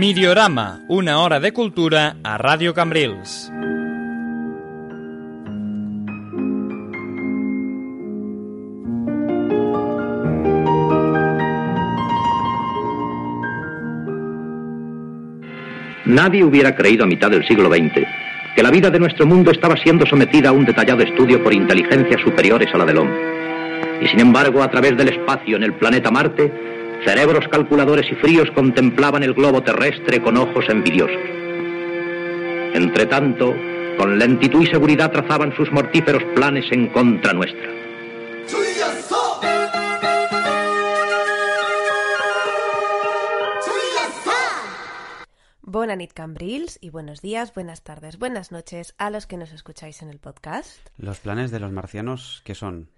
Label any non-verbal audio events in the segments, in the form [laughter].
Midiorama, una hora de cultura a Radio Cambrils. Nadie hubiera creído a mitad del siglo XX que la vida de nuestro mundo estaba siendo sometida a un detallado estudio por inteligencias superiores a la del hombre. Y sin embargo, a través del espacio en el planeta Marte, cerebros calculadores y fríos contemplaban el globo terrestre con ojos envidiosos. Entre tanto, con lentitud y seguridad trazaban sus mortíferos planes en contra nuestra. Buenas nit Cambrils y buenos días, buenas tardes, buenas noches a los que nos escucháis en el podcast. ¿Los planes de los marcianos qué son?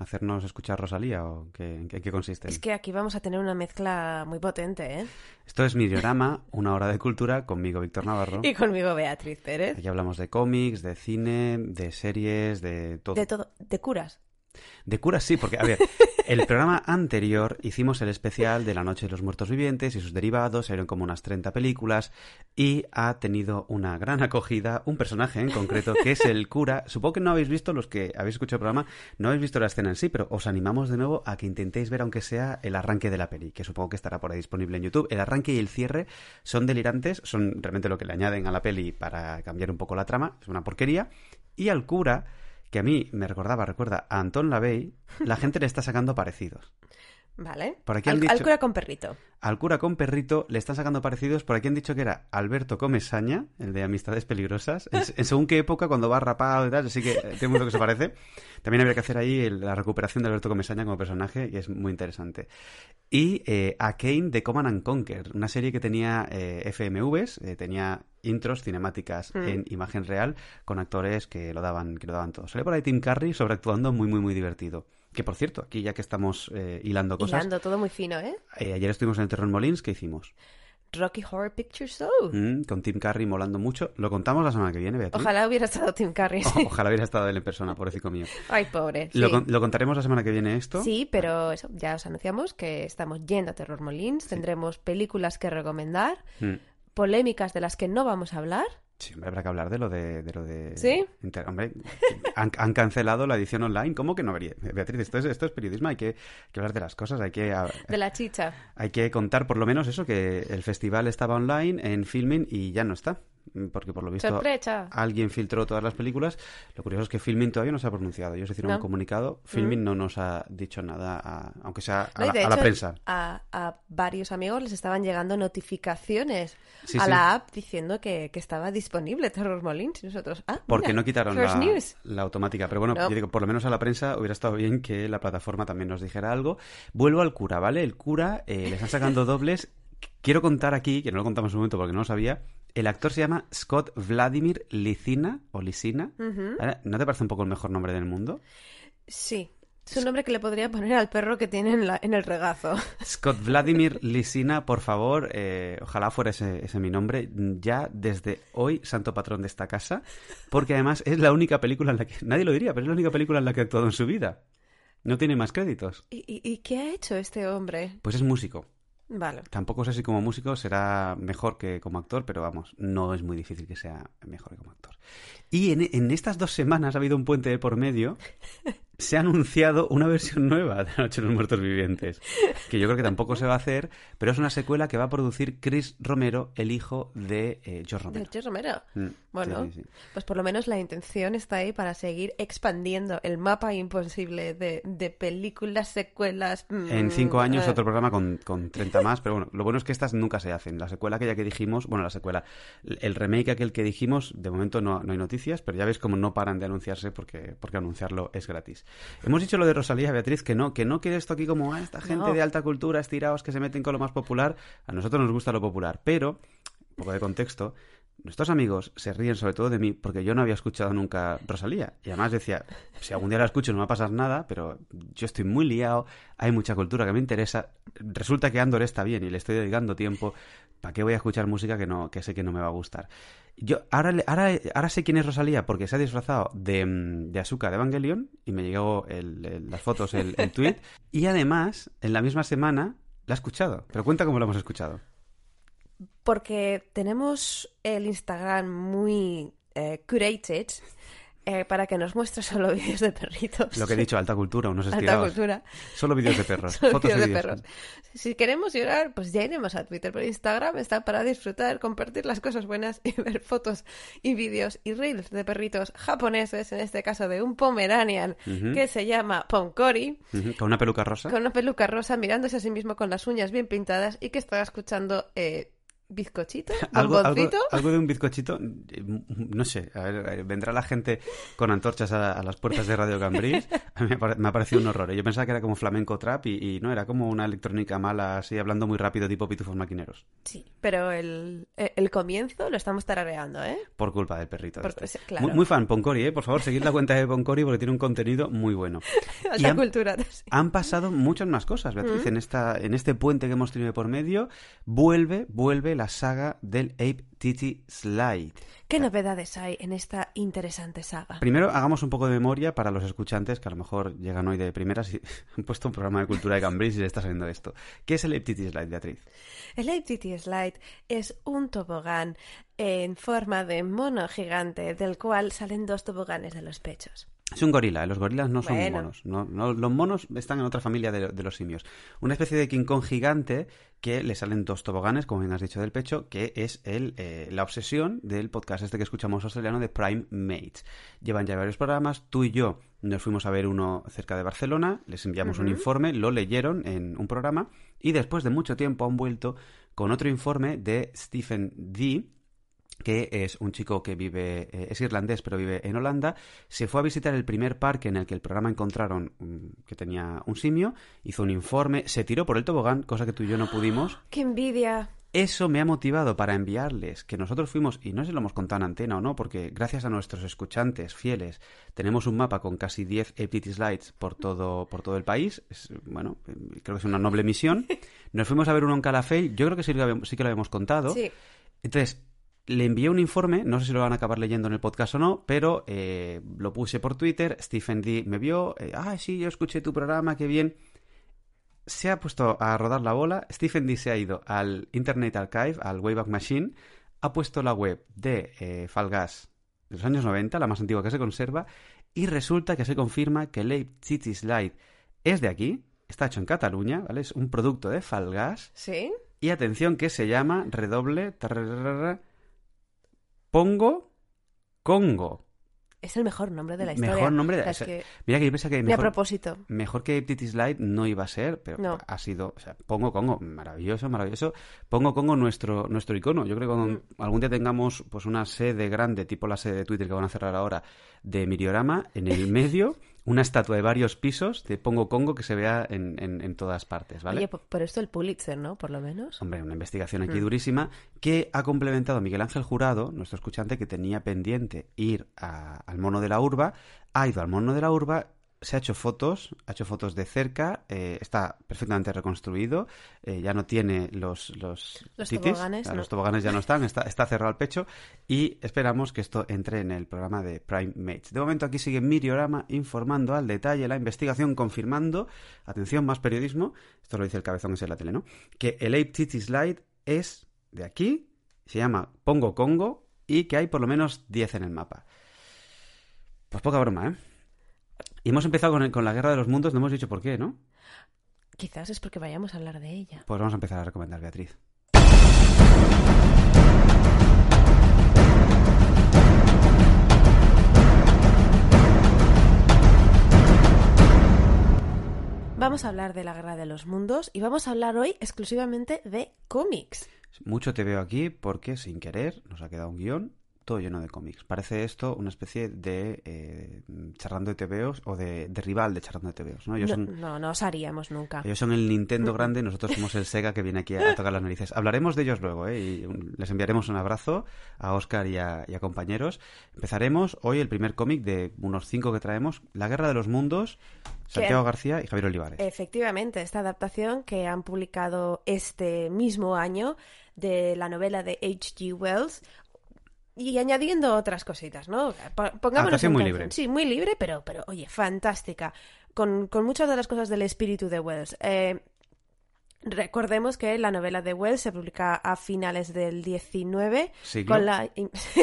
¿Hacernos escuchar Rosalía o qué, en qué, en qué consiste? Es que aquí vamos a tener una mezcla muy potente, ¿eh? Esto es Midiorama, una hora de cultura, conmigo Víctor Navarro. [laughs] Y conmigo Beatriz Pérez. Aquí hablamos de cómics, de cine, de series, de todo. De todo, de curas. De curas sí, porque, a ver, [laughs] el programa anterior hicimos el especial de La Noche de los Muertos Vivientes y sus derivados, salieron como unas 30 películas y ha tenido una gran acogida un personaje en concreto que es el cura. Supongo que no habéis visto, los que habéis escuchado el programa, no habéis visto la escena en sí, pero os animamos de nuevo a que intentéis ver aunque sea el arranque de la peli, que supongo que estará por ahí disponible en YouTube. El arranque y el cierre son delirantes, son realmente lo que le añaden a la peli para cambiar un poco la trama, es una porquería. Y al cura que a mí me recordaba, recuerda, a Anton LaVey, la gente le está sacando parecidos. ¿Vale? Por aquí al, han dicho- al cura con perrito. Al cura con perrito le están sacando parecidos, por aquí han dicho que era Alberto Comesaña, el de Amistades Peligrosas, en, en según qué época, cuando va rapado y tal, así que eh, tiene mucho que se parece. También habría que hacer ahí el- la recuperación de Alberto Comesaña como personaje, y es muy interesante. Y eh, a Kane de Command and Conquer, una serie que tenía eh, FMVs, eh, tenía intros cinemáticas Mm. en imagen real con actores que lo daban que lo daban todo. Sale por ahí Tim Curry sobreactuando muy muy muy divertido. Que por cierto, aquí ya que estamos eh, hilando cosas, Hilando todo muy fino, ¿eh? eh, ayer estuvimos en el Terror Molins, ¿qué hicimos? Rocky Horror Picture Show. Mm, con Tim Curry molando mucho. Lo contamos la semana que viene, Beatriz. Ojalá hubiera estado Tim Curry. O- [laughs] ojalá hubiera estado él en persona, pobrecito mío. [laughs] Ay, pobre. Lo, sí. lo contaremos la semana que viene esto. Sí, pero eso, ya os anunciamos que estamos yendo a Terror Molins. Tendremos películas que recomendar, Mm. polémicas de las que no vamos a hablar. Sí, hombre, habrá que hablar de lo de... de, lo de... ¿Sí? Inter- Hombre, han, han cancelado la edición online. ¿Cómo que no vería? Beatriz, esto es, esto es periodismo. Hay que, que hablar de las cosas. Hay que, De la chicha. hay que contar por lo menos eso, que el festival estaba online en filming y ya no está. Porque por lo visto Sorpresa. alguien filtró todas las películas. Lo curioso es que Filmin todavía no se ha pronunciado. Ellos hicieron No. un comunicado. Filmin no nos ha dicho nada, a- aunque sea a, No, la, la prensa. A, a varios amigos les estaban llegando notificaciones Sí, a sí. la app diciendo que, que estaba disponible Terror Molins y nosotros, ah, Porque mira, no quitaron la, News. la automática. Pero bueno, No. yo digo, por lo menos a la prensa hubiera estado bien que la plataforma también nos dijera algo. Vuelvo al cura, ¿vale? El cura eh, le están sacando [laughs] dobles. Quiero contar aquí, que no lo contamos en un momento porque no lo sabía. El actor se llama Scott Vladimir Licina o. ¿Vale? ¿No te parece un poco el mejor nombre del mundo? Sí, es un nombre que le podría poner al perro que tiene en, la- en el regazo. [laughs] Scott Vladimir Lisina, por favor, eh, ojalá fuera ese, ese mi nombre, ya desde hoy santo patrón de esta casa, porque además es la única película en la que, nadie lo diría, pero es la única película en la que ha actuado en su vida. No tiene más créditos. ¿Y, y- y qué ha hecho este hombre? Pues es músico. Vale. Tampoco sé si como músico será mejor que como actor, pero vamos, no es muy difícil que sea mejor que como actor. Y en, en estas dos semanas ha habido un puente de por medio [laughs] se ha anunciado una versión nueva de La Noche de los Muertos Vivientes, que yo creo que tampoco se va a hacer, pero es una secuela que va a producir Chris Romero, el hijo de eh, George Romero. De George Romero. Mm, Bueno, sí, sí, sí. pues por lo menos la intención está ahí para seguir expandiendo el mapa imposible de, de películas, secuelas. mm, En cinco años eh, otro programa con, con 30 más, pero bueno, lo bueno es que estas nunca se hacen. La secuela aquella que dijimos, bueno, la secuela, el remake aquel que dijimos, de momento no, no hay noticias, pero ya ves cómo no paran de anunciarse porque, porque anunciarlo es gratis. Hemos dicho lo de Rosalía, Beatriz, que no, que no quede esto aquí como ah, esta gente No. de alta cultura, estirados que se meten con lo más popular. A nosotros nos gusta lo popular, pero, un poco de contexto, nuestros amigos se ríen sobre todo de mí porque yo no había escuchado nunca Rosalía. Y además decía, si algún día la escucho no me va a pasar nada, pero yo estoy muy liado, hay mucha cultura que me interesa. Resulta que Andor está bien y le estoy dedicando tiempo. ¿Para qué voy a escuchar música que no que sé que no me va a gustar? Yo ahora, ahora, ahora sé quién es Rosalía porque se ha disfrazado de, mm, de Asuka de Evangelion y me llegó el- el- las fotos, el, el tweet. [laughs] Y además, en la misma semana, la he escuchado. Pero cuenta cómo la hemos escuchado. Porque tenemos el Instagram muy eh, curated eh, para que nos muestre solo [laughs] vídeos de perritos. Lo que he dicho, alta cultura, unos Alta estirados. cultura. Solo vídeos de perros. [laughs] Fotos de perros. Si queremos llorar, pues ya iremos a Twitter, pero Instagram está para disfrutar, compartir las cosas buenas y ver fotos y vídeos y reels de perritos japoneses, en este caso de un Pomeranian que se llama Poncori, Ujú, Con una peluca rosa. con una peluca rosa, mirándose a sí mismo con las uñas bien pintadas y que está escuchando eh, bizcochito, [laughs] Algo, algo, de un bizcochito, eh, no sé, a ver, eh, vendrá la gente con antorchas a, a las puertas de Radio Cambrils, [laughs] a mí me ha parecido un horror. Yo pensaba que era como flamenco trap y, y no, era como una electrónica mala, así hablando muy rápido, tipo pitufos maquineros, Sí, pero el, el- el comienzo lo estamos tarareando, ¿eh? por culpa del perrito. Por- este. claro. muy, muy fan, Poncori, ¿eh? por favor, seguid la cuenta de Poncori porque tiene un contenido muy bueno. [laughs] Y han- cultura. sí. Han pasado muchas más cosas, Beatriz, Mm. en, esta, en este puente que hemos tenido por medio. Vuelve, vuelve la saga del Ape Titi Slide. ¿Qué novedades hay en esta interesante saga? Primero, hagamos un poco de memoria para los escuchantes que a lo mejor llegan hoy de primeras [laughs] y han puesto un programa de cultura de Cambridge y le está saliendo esto. ¿Qué es el Ape Titi Slide, Beatriz? El ATT Slide es un tobogán en forma de mono gigante del cual salen dos toboganes de los pechos. Es un gorila, ¿eh? los gorilas no son Bueno. monos. No, no- los monos están en otra familia de, de los simios. Una especie de King Kong gigante que le salen dos toboganes, como bien has dicho, del pecho, que es el, eh, la obsesión del podcast este que escuchamos australiano de Prime Mates. Llevan ya varios programas, tú y yo nos fuimos a ver uno cerca de Barcelona, les enviamos un informe, lo leyeron en un programa y después de mucho tiempo han vuelto con otro informe de Stephen D que es un chico que vive, eh, es irlandés, pero vive en Holanda, se fue a visitar el primer parque en el que el programa encontraron mm, que tenía un simio, hizo un informe, se tiró por el tobogán, cosa que tú y yo no pudimos. [gasps] ¡Qué envidia! Eso me ha motivado para enviarles que nosotros fuimos, y no sé si lo hemos contado en antena o no, porque gracias a nuestros escuchantes fieles tenemos un mapa con casi 10 FTT slides por todo, por todo el país. Es, bueno, creo que es una noble misión. [laughs] Nos fuimos a ver uno en Calafell, yo creo que sí, sí que lo habíamos contado. Sí, Entonces, le envié un informe, no sé si lo van a acabar leyendo en el podcast o no, pero eh, lo puse por Twitter, Stephen D me vio, eh, ah, sí, yo escuché tu programa, qué bien. Se ha puesto a rodar la bola, Stephen D se ha ido al Internet Archive, al Wayback Machine, ha puesto la web de eh, Falgas de los años 90, la más antigua que se conserva, y resulta que se confirma que el Ape City Slide es de aquí, está hecho en Cataluña, ¿vale? Es un producto de Falgas. sí. Y atención que se llama redoble tararara, Pongo Congo. Es el mejor nombre de la historia. Mejor nombre de o sea, que, Mira que yo pensaba que ni a mejor, propósito. mejor que Titi Slide no iba a ser, pero No. ha sido, o sea, Pongo Congo, maravilloso, maravilloso. Pongo Congo nuestro nuestro icono. Yo creo que cuando Mm. algún día tengamos pues una sede grande, tipo la sede de Twitter que van a cerrar ahora, de Miriorama, en el medio una estatua de varios pisos de Pongo Congo que se vea en, en- en todas partes, ¿vale? Oye, por, esto el Pulitzer, ¿no? Por lo menos. Hombre, una investigación aquí Mm. durísima que ha complementado Miguel Ángel Jurado, nuestro escuchante que tenía pendiente ir a- al mono de la urba, ha ido al mono de la urba, se ha hecho fotos, ha hecho fotos de cerca, eh, está perfectamente reconstruido, eh, ya no tiene los los, Los titis, toboganes, sea, no. los toboganes ya no están, [laughs] está, está cerrado el pecho y esperamos que esto entre en el programa de Prime Mates. De momento aquí sigue Miriorama informando al detalle la investigación, confirmando, atención, más periodismo, esto lo dice el cabezón ese de la tele, ¿no? Que el Ape Titi Slide es de aquí, se llama Pongo Congo y que hay por lo menos 10 en el mapa. Pues poca broma, ¿eh? Y hemos empezado con, el- con la Guerra de los Mundos, no hemos dicho por qué, ¿no? Quizás es porque vayamos a hablar de ella. Pues vamos a empezar a recomendar, Beatriz. Vamos a hablar de la Guerra de los Mundos y vamos a hablar hoy exclusivamente de cómics. Mucho te veo aquí porque, sin querer, nos ha quedado un guion todo lleno de cómics. Parece esto una especie de eh, charlando de TVOs o de, de rival de charlando de TVOs, ¿no? Ellos No, son, no, no os haríamos nunca. ellos son el Nintendo [laughs] grande, nosotros somos el Sega que viene aquí a, a tocar las narices. Hablaremos de ellos luego, ¿eh? Y les enviaremos un abrazo a Oscar y a, y a compañeros. Empezaremos hoy el primer cómic de unos cinco que traemos, La Guerra de los Mundos, Santiago García y Javier Olivares. Efectivamente, esta adaptación que han publicado este mismo año de la novela de H.G. Wells y añadiendo otras cositas, ¿no? Po- Pongámonos en muy canción. libre. Sí, muy libre, pero, pero oye, fantástica. Con, con muchas de las cosas del espíritu de Wells. Eh, recordemos que la novela de Wells se publica a finales del 19 ¿Siglo? con la...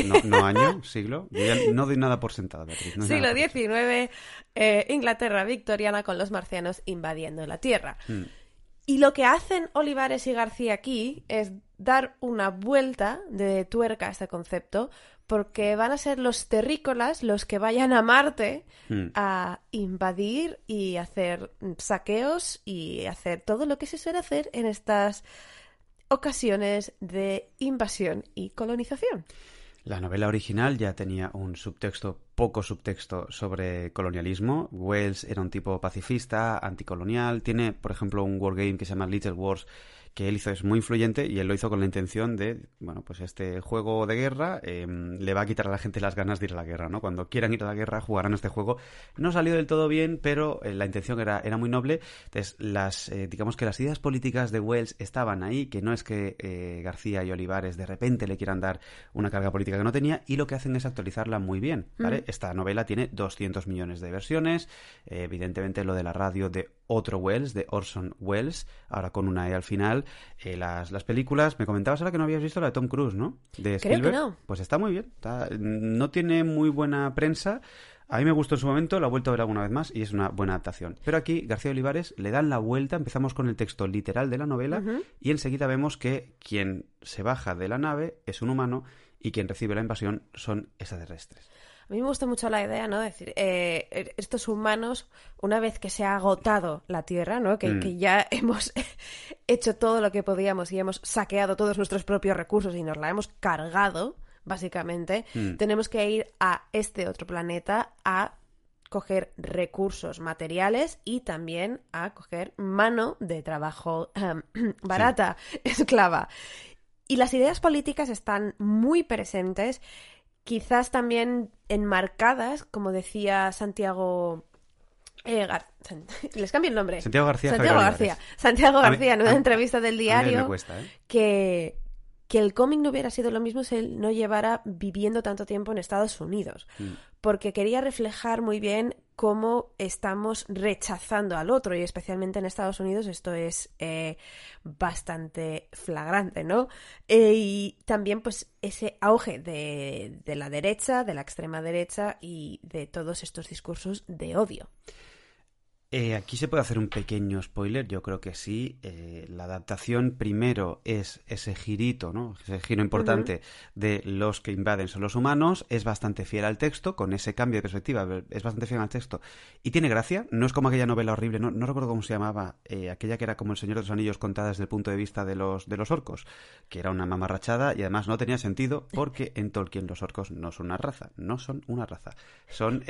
No, no [laughs] año, siglo. Yo ya no doy nada por sentado, Beatriz. no Siglo. XIX, eh, Inglaterra victoriana con los marcianos invadiendo la Tierra. Mm. Y lo que hacen Olivares y García aquí es dar una vuelta de tuerca a este concepto, porque van a ser los terrícolas los que vayan a Marte Mm. a invadir y hacer saqueos y hacer todo lo que se suele hacer en estas ocasiones de invasión y colonización. La novela original ya tenía un subtexto, poco subtexto, sobre colonialismo. Wells era un tipo pacifista, anticolonial. Tiene, por ejemplo, un wargame que se llama Little Wars, que él hizo, es muy influyente y él lo hizo con la intención de, bueno, pues este juego de guerra eh, le va a quitar a la gente las ganas de ir a la guerra, ¿no? Cuando quieran ir a la guerra jugarán este juego. No salió del todo bien, pero eh, la intención era, era muy noble. Entonces, las, eh, digamos que las ideas políticas de Wells estaban ahí, que no es que eh, García y Olivares de repente le quieran dar una carga política que no tenía, y lo que hacen es actualizarla muy bien, ¿vale? Esta novela tiene 200 millones de versiones, evidentemente lo de la radio de otro Wells, de Orson Welles, ahora con una E al final. Eh, las, las películas, me comentabas ahora que no habías visto la de Tom Cruise, ¿no? De Creo que Spielberg. no. Pues está muy bien, está- no tiene muy buena prensa. A mí me gustó en su momento, la he vuelto a ver alguna vez más y es una buena adaptación. Pero aquí García Olivares le dan la vuelta, empezamos con el texto literal de la novela y enseguida vemos que quien se baja de la nave es un humano y quien recibe la invasión son extraterrestres. A mí me gusta mucho la idea, ¿no? decir, eh, estos humanos, una vez que se ha agotado la Tierra, ¿no? Que, Mm. que ya [laughs] hemos hecho todo lo que podíamos y hemos saqueado todos nuestros propios recursos y nos la hemos cargado, básicamente, Mm. tenemos que ir a este otro planeta a coger recursos materiales y también a coger mano de trabajo [clears throat] barata, [laughs] esclava. Y las ideas políticas están muy presentes, quizás también enmarcadas, como decía Santiago. eh, Gar- [laughs] Les cambio el nombre. Santiago García, Santiago García. Santiago García, en una entrevista del diario, cuesta, ¿eh? que, que el cómic no hubiera sido lo mismo si él no llevara viviendo tanto tiempo en Estados Unidos. Mm. Porque quería reflejar muy bien cómo estamos rechazando al otro y especialmente en Estados Unidos esto es eh, bastante flagrante, ¿no? Eh, y también pues ese auge de, de la derecha, de la extrema derecha y de todos estos discursos de odio. Eh, aquí se puede hacer un pequeño spoiler, yo creo que sí. Eh, la adaptación primero es ese girito, ¿no? Ese giro importante de los que invaden son los humanos, es bastante fiel al texto, con ese cambio de perspectiva, es bastante fiel al texto. Y tiene gracia, no es como aquella novela horrible, no, no recuerdo cómo se llamaba, eh, aquella que era como El Señor de los Anillos contada desde el punto de vista de los, de los orcos, que era una mamarrachada y además no tenía sentido porque [laughs] en Tolkien los orcos no son una raza, no son una raza, son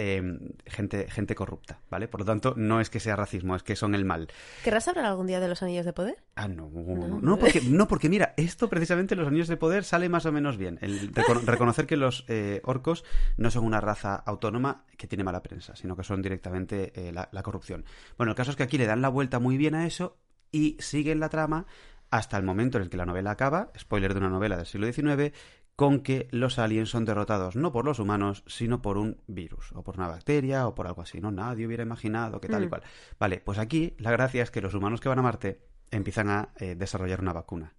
gente, gente corrupta, ¿vale? Por lo tanto, no es que sea racismo, es que son el mal. ¿Querrás hablar algún día de los anillos de poder? Ah, no, No. no, porque, no, porque mira, esto precisamente los anillos de poder sale más o menos bien. El recono- reconocer que los eh, orcos no son una raza autónoma que tiene mala prensa, sino que son directamente eh, la, la corrupción. Bueno, el caso es que aquí le dan la vuelta muy bien a eso y siguen la trama hasta el momento en el que la novela acaba, spoiler de una novela del siglo XIX, con que los aliens son derrotados no por los humanos, sino por un virus, o por una bacteria, o por algo así, ¿no? Nadie hubiera imaginado que tal y Mm. cual. Vale, pues aquí la gracia es que los humanos que van a Marte empiezan a eh, desarrollar una vacuna.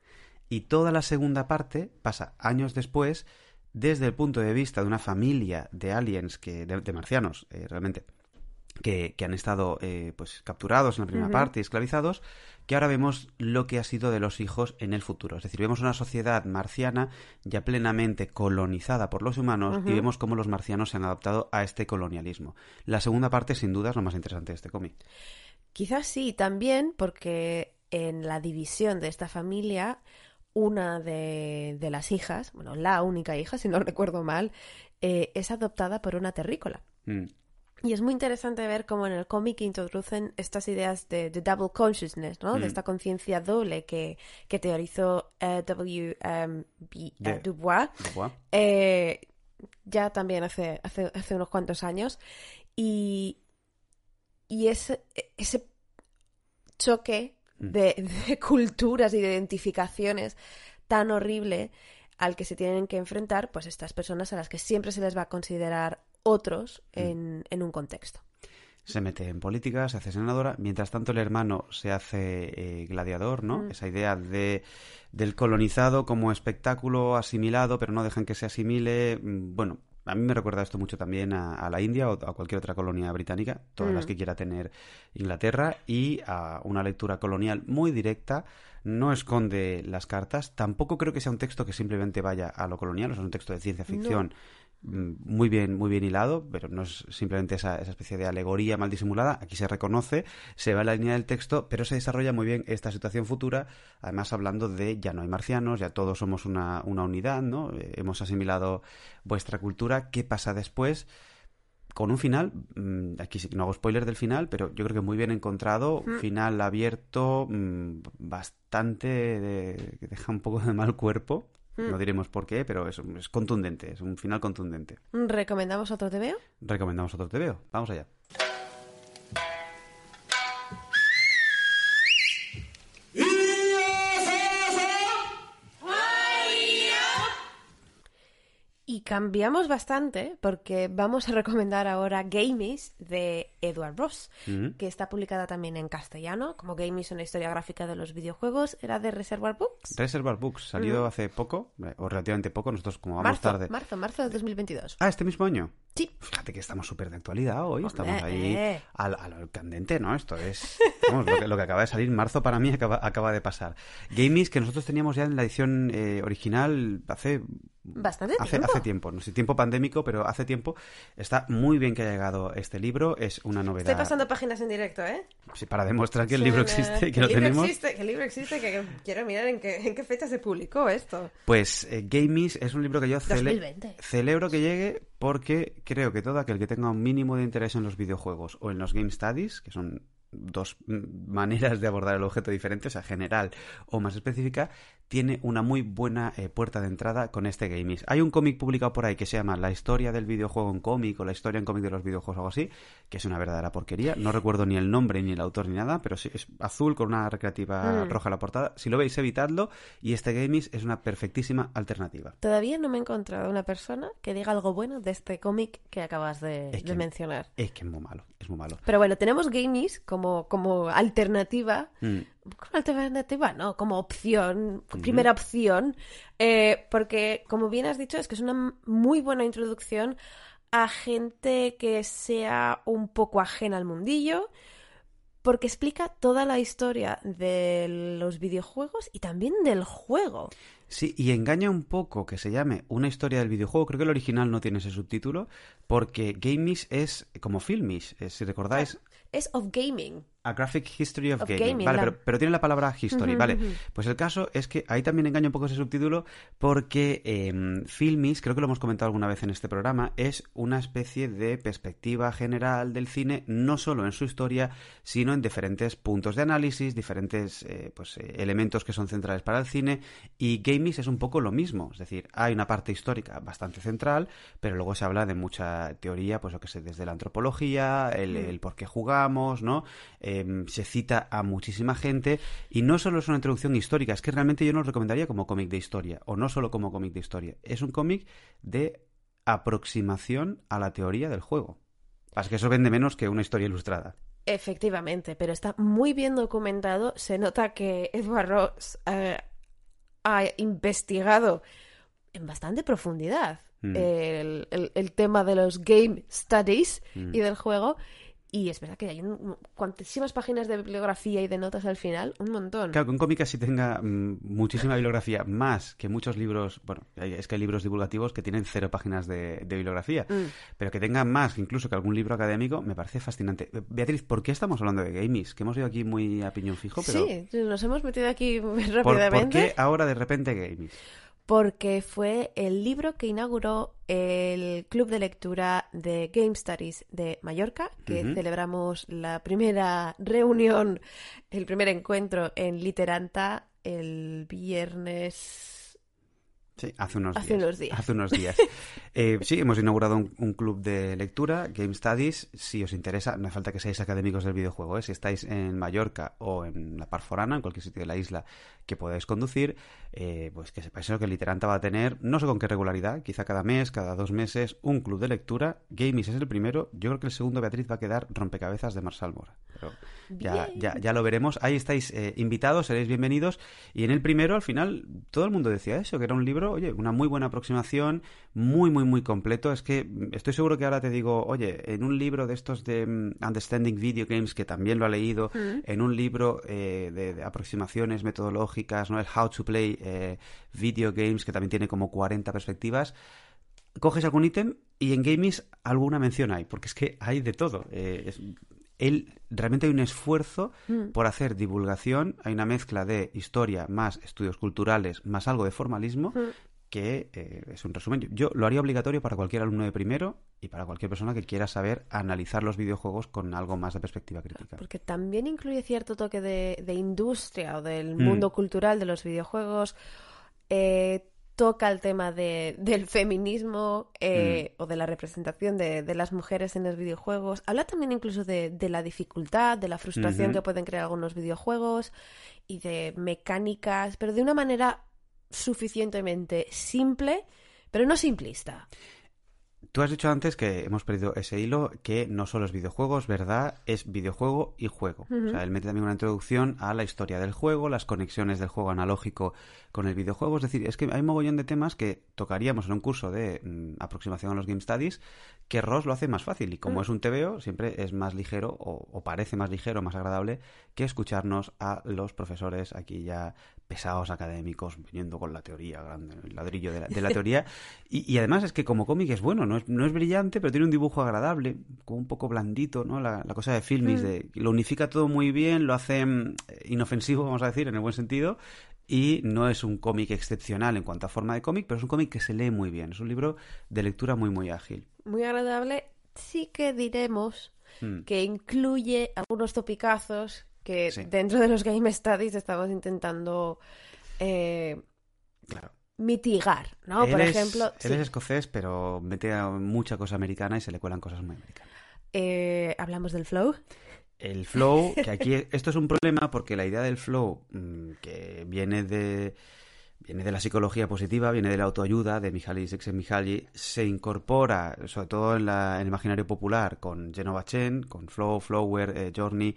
Y toda la segunda parte pasa años después, desde el punto de vista de una familia de aliens, que, de, de marcianos, eh, realmente, que, que han estado eh, pues capturados en la primera parte y esclavizados, que ahora vemos lo que ha sido de los hijos en el futuro. Es decir, vemos una sociedad marciana ya plenamente colonizada por los humanos y vemos cómo los marcianos se han adaptado a este colonialismo. La segunda parte, sin duda, es lo más interesante de este cómic. Quizás sí, también porque en la división de esta familia, una de, de las hijas, bueno, la única hija, si no [laughs] recuerdo mal, eh, es adoptada por una terrícola. Mm. Y es muy interesante ver cómo en el cómic introducen estas ideas de, de double consciousness, ¿no? Mm. De esta conciencia doble que, que teorizó eh, W. em, B- eh, Dubois eh, ya también hace, hace, hace unos cuantos años. Y, y ese, ese choque Mm. de, de culturas y de identificaciones tan horrible al que se tienen que enfrentar pues estas personas a las que siempre se les va a considerar otros Mm. en, en un contexto. se mete en política, se hace senadora, mientras tanto el hermano se hace eh, gladiador, ¿no? Mm. Esa idea de, del colonizado como espectáculo asimilado, pero no dejan que se asimile. Mm, Bueno, a mí me recuerda esto mucho también a, a la India o a cualquier otra colonia británica, todas Mm. las que quiera tener Inglaterra, y a una lectura colonial muy directa. No esconde las cartas, tampoco creo que sea un texto que simplemente vaya a lo colonial, o sea, es un texto de ciencia ficción muy bien, muy bien hilado, pero no es simplemente esa, esa especie de alegoría mal disimulada. Aquí se reconoce, se va en la línea del texto, pero se desarrolla muy bien esta situación futura, además hablando de ya no hay marcianos, ya todos somos una, una unidad, ¿no? Eh, hemos asimilado vuestra cultura, ¿qué pasa después? Con un final, mm, aquí no hago spoiler del final, pero yo creo que muy bien encontrado, un final abierto, mm, bastante, de- que deja un poco de mal cuerpo, Mm. no diremos por qué, pero es, es contundente, es un final contundente. ¿Recomendamos otro TVO? Recomendamos otro TVO. Vamos allá. Y cambiamos bastante porque vamos a recomendar ahora Gamies de Edward Ross, Mm. que está publicada también en castellano, como Gamies, una historia gráfica de los videojuegos, era de Reservoir Books. Reservoir Books, salido hace poco, eh, o relativamente poco, nosotros como vamos marzo, tarde. marzo, marzo de 2022. Ah, este mismo año. Sí. Fíjate que estamos súper de actualidad hoy, Hombre, estamos ahí eh. al, al candente, ¿no? Esto es vamos, lo, que, lo que acaba de salir, marzo para mí acaba, acaba de pasar. Gamies que nosotros teníamos ya en la edición eh, original hace Bastante hace, tiempo. hace tiempo, no sé, tiempo pandémico, pero hace tiempo. Está muy bien que haya llegado este libro, es una novedad. Estoy pasando páginas en directo, ¿eh? Sí, para demostrar que el Sí, libro existe, que el lo libro tenemos. Existe, que el libro existe, que quiero mirar en qué, en qué fecha se publicó esto. Pues eh, Gamies es un libro que yo cele- 2020. celebro que llegue porque creo que todo aquel que tenga un mínimo de interés en los videojuegos o en los game studies, que son dos maneras de abordar el objeto diferentes, o sea, general o más específica, tiene una muy buena eh, puerta de entrada con este Gamies. Hay un cómic publicado por ahí que se llama La historia del videojuego en cómic o La historia en cómic de los videojuegos o algo así, que es una verdadera porquería. No recuerdo ni el nombre ni el autor ni nada, pero sí, es azul con una recreativa Mm. roja en la portada. Si lo veis, evitadlo y este Gamies es una perfectísima alternativa. Todavía no me he encontrado una persona que diga algo bueno de este cómic que acabas de, Es de que- mencionar. Es que es muy malo, es muy malo. Pero bueno, tenemos Gamies como, como alternativa. Mm. Como alternativa, no, como opción, primera opción. eh, porque, como bien has dicho, es que es una muy buena introducción a gente que sea un poco ajena al mundillo. Porque explica toda la historia de los videojuegos y también del juego. Sí, y engaña un poco que se llame una historia del videojuego. Creo que el original no tiene ese subtítulo, porque Gamies es como Filmish. eh, Si recordáis, Es of gaming. A Graphic History of, Of Gaming. gaming, vale, la- pero, pero tiene la palabra history, vale. Pues el caso es que ahí también engaña un poco ese subtítulo porque eh, Filmis, creo que lo hemos comentado alguna vez en este programa, es una especie de perspectiva general del cine, no solo en su historia, sino en diferentes puntos de análisis, diferentes eh, pues, eh, elementos que son centrales para el cine. Y Gamies es un poco lo mismo, es decir, hay una parte histórica bastante central, pero luego se habla de mucha teoría, pues lo que sé, desde la antropología, el, el por qué jugamos, ¿no? Em, se cita a muchísima gente y no solo es una introducción histórica, es que realmente yo no lo recomendaría como cómic de historia, o no solo como cómic de historia, es un cómic de aproximación a la teoría del juego. Así que eso vende menos que una historia ilustrada. Efectivamente, pero está muy bien documentado. Se nota que Edward Ross eh, ha investigado en bastante profundidad Mm. el, el- el tema de los game studies Mm. y del juego. Y es verdad que hay un, cuantísimas páginas de bibliografía y de notas al final, un montón. Claro, que un cómic así tenga mm, muchísima bibliografía, más que muchos libros, bueno, es que hay libros divulgativos que tienen cero páginas de, de bibliografía, Mm. pero que tenga más incluso que algún libro académico, me parece fascinante. Eh, Beatriz, ¿por qué estamos hablando de gamies? Que hemos ido aquí muy a piñón fijo, pero Sí, nos hemos metido aquí muy ¿por, rápidamente. por qué ahora de repente gamies? Porque fue el libro que inauguró el club de lectura de Game Studies de Mallorca, que celebramos la primera [laughs] reunión, el primer encuentro en Literanta el viernes. Sí, hace unos Hace días. unos días. Hace unos días. [laughs] Eh, sí, hemos inaugurado un, un club de lectura, Game Studies. Si os interesa, no hace falta que seáis académicos del videojuego. ¿eh? Si estáis en Mallorca o en la Parforana, en cualquier sitio de la isla que podáis conducir, eh, pues que sepáis lo que Literanta va a tener, no sé con qué regularidad, quizá cada mes, cada dos meses, un club de lectura. Gamies es el primero. Yo creo que el segundo, Beatriz, va a quedar rompecabezas de Marsal Mora. Pero ya, ya, ya lo veremos. Ahí estáis eh, invitados, seréis bienvenidos. Y en el primero, al final, todo el mundo decía eso, que era un libro, oye, una muy buena aproximación, muy, muy, muy completo. Es que mm, estoy seguro que ahora te digo, oye, en un libro de estos de mm, Understanding Video Games, que también lo ha leído, en un libro eh, de, de aproximaciones metodológicas, ¿no? El How to Play eh, Video Games, que también tiene como 40 perspectivas coges algún ítem y en Gamies alguna mención hay, porque es que hay de todo. Eh, es- él realmente hay un esfuerzo Mm. por hacer divulgación, hay una mezcla de historia más estudios culturales más algo de formalismo Mm. que eh, es un resumen. Yo, lo haría obligatorio para cualquier alumno de primero y para cualquier persona que quiera saber analizar los videojuegos con algo más de perspectiva crítica. Porque también incluye cierto toque de, de industria o del Mm. mundo cultural de los videojuegos. Eh, toca el tema de, del feminismo eh, Mm. o de la representación de, de las mujeres en los videojuegos. Habla también incluso de, de la dificultad, de la frustración que pueden crear algunos videojuegos y de mecánicas, pero de una manera suficientemente simple, pero no simplista. Tú has dicho antes que hemos perdido ese hilo, que no solo es videojuegos, ¿verdad? Es videojuego y juego. O sea, él mete también una introducción a la historia del juego, las conexiones del juego analógico con el videojuego. Es decir, es que hay un mogollón de temas que tocaríamos en un curso de mm, aproximación a los Game Studies, que Ross lo hace más fácil. Y como es un TVO, siempre es más ligero, o, o parece más ligero, más agradable, que escucharnos a los profesores aquí ya pesados académicos, viniendo con la teoría grande, el ladrillo de la, de la teoría. [laughs] Y, y además es que como cómic es bueno, no es, no es brillante, pero tiene un dibujo agradable, como un poco blandito, ¿no? La, la cosa de Filmis, de, lo unifica todo muy bien, lo hace mm, inofensivo, [laughs] vamos a decir, en el buen sentido, y no es un cómic excepcional en cuanto a forma de cómic, pero es un cómic que se lee muy bien, es un libro de lectura muy, muy ágil. Muy agradable. Sí que diremos Mm. que incluye algunos topicazos que Sí. dentro de los Game Studies estamos intentando eh, Claro. Mitigar, ¿no? Por ejemplo, él sí, es escocés, pero mete a mucha cosa americana y se le cuelan cosas muy americanas. eh, hablamos del flow. El flow, que aquí esto es un problema porque la idea del flow, mm, que viene de viene de la psicología positiva, viene de la autoayuda de Mihaly Csikszentmihalyi, se incorpora, sobre todo en, la- en el imaginario popular, con Genova Chen, con Flow, Flower, eh, Journey.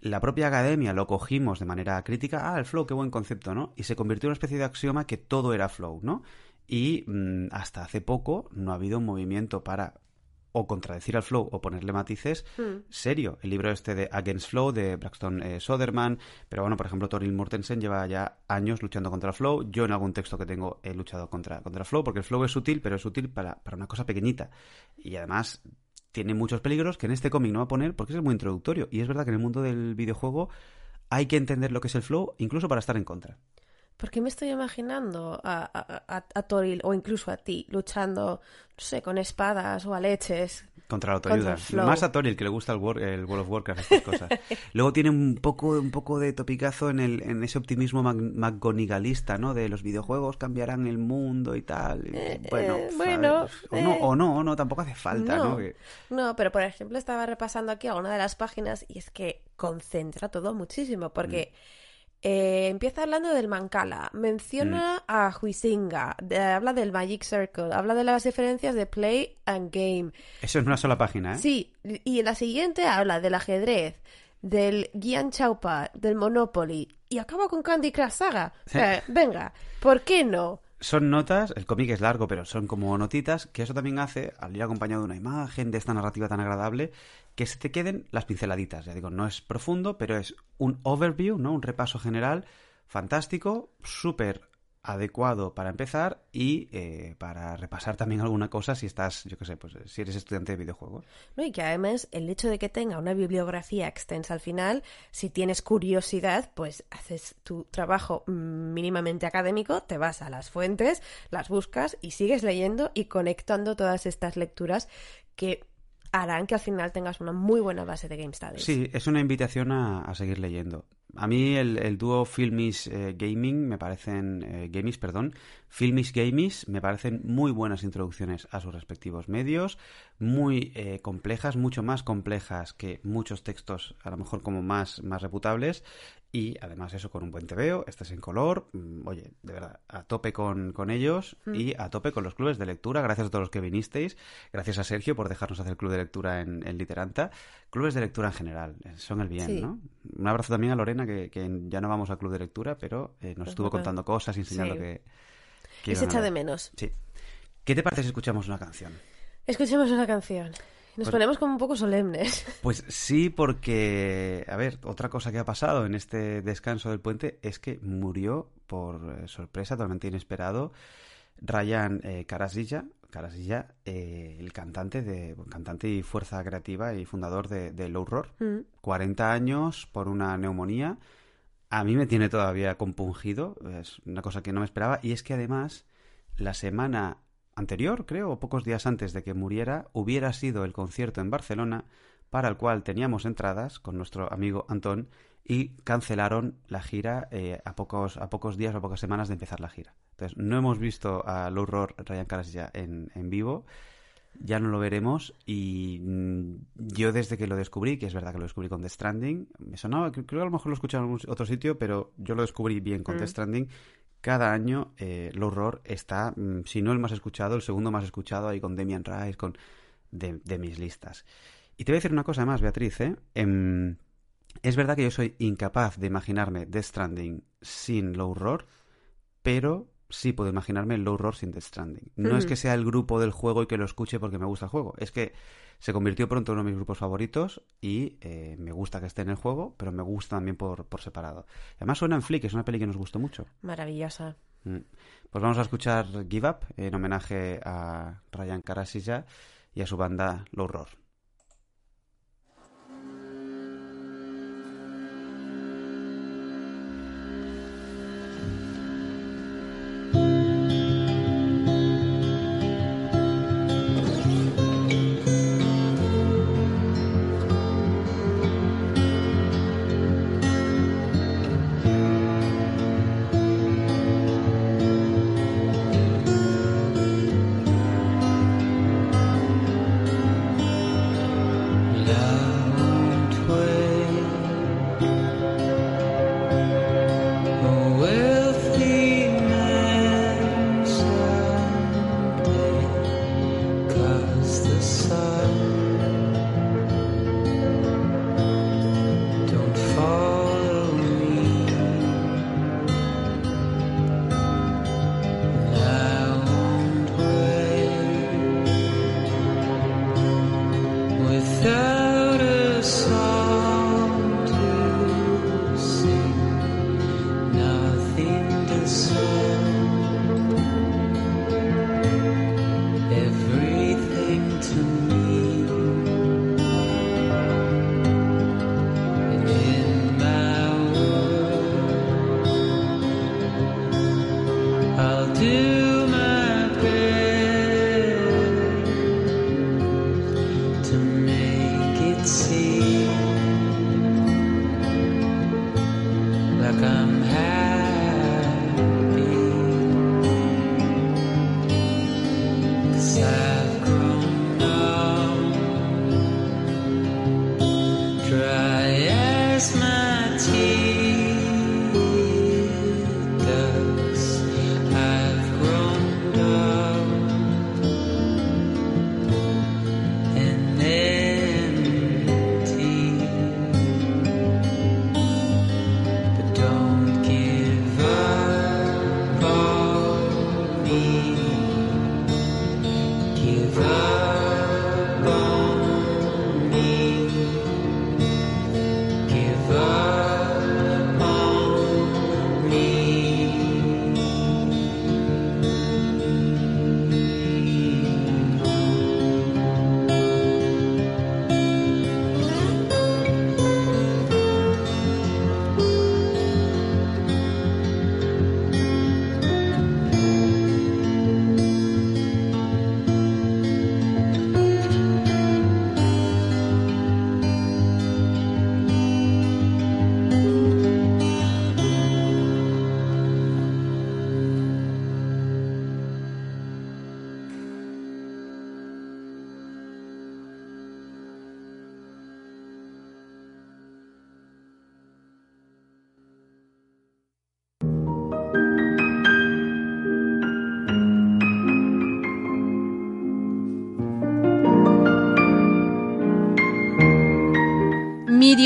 La propia academia lo cogimos de manera crítica. Ah, el flow, qué buen concepto, ¿no? Y se convirtió en una especie de axioma que todo era flow, ¿no? Y mm, hasta hace poco no ha habido un movimiento para o contradecir al flow o ponerle matices Mm. serio. El libro este de Against Flow de Braxton eh, Soderman, pero bueno, por ejemplo, Toril Mortensen lleva ya años luchando contra el flow. Yo en algún texto que tengo he luchado contra, contra el flow, porque el flow es útil, pero es útil para, para una cosa pequeñita. Y además tiene muchos peligros que en este cómic no va a poner porque es muy introductorio. Y es verdad que en el mundo del videojuego hay que entender lo que es el flow, incluso para estar en contra. ¿Por qué me estoy imaginando a, a, a- a Toril o incluso a ti luchando, no sé, con espadas o a leches? Contra la autoayuda. Más a Tori, el que le gusta el, War- el World of Warcraft, estas cosas. [laughs] Luego tiene un poco, un poco de topicazo en, el, en ese optimismo mag- McGonigalista, ¿no? De los videojuegos cambiarán el mundo y tal. Y, bueno, eh, bueno, o, no, eh. o no, o no, tampoco hace falta, ¿no? No. Que- No, pero por ejemplo estaba repasando aquí alguna de las páginas y es que concentra todo muchísimo porque eh, empieza hablando del Mancala, menciona a Huizinga, de- habla del Magic Circle, habla de las diferencias de Play and Game. Eso es una sola página, ¿eh? Sí, y en la siguiente habla del ajedrez, del Gian Chaupa, del Monopoly y acaba con Candy Crush Saga. [laughs] Venga, ¿por qué no? Son notas, el cómic es largo, pero son como notitas, que eso también hace, al ir acompañado de una imagen, de esta narrativa tan agradable, que se te queden las pinceladitas. Ya digo, no es profundo, pero es un overview, ¿no? Un repaso general fantástico, súper adecuado para empezar y eh, para repasar también alguna cosa si estás, yo qué sé, pues si eres estudiante de videojuegos. No, y que además el hecho de que tenga una bibliografía extensa al final, si tienes curiosidad, pues haces tu trabajo mínimamente académico, te vas a las fuentes, las buscas y sigues leyendo y conectando todas estas lecturas que harán que al final tengas una muy buena base de Game Studies. Sí, es una invitación a, seguir leyendo. A mí el, dúo Filmis eh, Gaming me parecen, eh, perdón, Filmis Gamis me parecen muy buenas introducciones a sus respectivos medios, muy eh, complejas, mucho más complejas que muchos textos a lo mejor como más, más reputables y además eso con un buen TVO, estás en color, mm, oye, de verdad, a tope con, ellos mm. y a tope con los clubes de lectura, gracias a todos los que vinisteis, gracias a Sergio por dejarnos hacer el club de lectura en, Literanta, clubes de lectura en general, eh, son el bien, ¿no? Un abrazo también a Lorena, que, ya no vamos al club de lectura, pero eh, nos pues estuvo contando cosas enseñando que... que y se echa de menos. Sí. ¿Qué te parece si escuchamos una canción? Escuchemos una canción. Nos pues ponemos como un poco solemnes. [laughs] Pues sí, porque, a ver, otra cosa que ha pasado en este descanso del puente es que murió por eh, sorpresa, totalmente inesperado, Ryan eh, Carasilla, Carasilla eh, el cantante de cantante y fuerza creativa y fundador de, de Low Roar. 40 mm. años por una neumonía. A mí me tiene todavía compungido, es una cosa que no me esperaba, y es que además la semana anterior, creo, o pocos días antes de que muriera, hubiera sido el concierto en Barcelona para el cual teníamos entradas con nuestro amigo Antón y cancelaron la gira eh, a, pocos, a pocos días o a pocas semanas de empezar la gira. Entonces, no hemos visto a Low Roar Ryan Caras ya en, en vivo, ya no lo veremos y mm, yo desde que lo descubrí, que es verdad que lo descubrí con The Stranding, me sonaba, creo que a lo mejor lo he escuchado en otro sitio, pero yo lo descubrí bien con The mm. Stranding cada año eh, el horror está, mm, si no el más escuchado, el segundo más escuchado ahí con Demian Rice, con de, mis listas. Y te voy a decir una cosa más, Beatriz. ¿eh? Em, es verdad que yo soy incapaz de imaginarme Death Stranding sin Low Roar, pero sí puedo imaginarme Low Roar sin Death Stranding. No es que sea el grupo del juego y que lo escuche porque me gusta el juego, es que se convirtió pronto en uno de mis grupos favoritos y eh, me gusta que esté en el juego, pero me gusta también por, por separado. Además suena en Flick, es una peli que nos gustó mucho. Maravillosa. Mm. Pues vamos a escuchar Give Up en homenaje a Ryan Karasilla y a su banda Low Roar.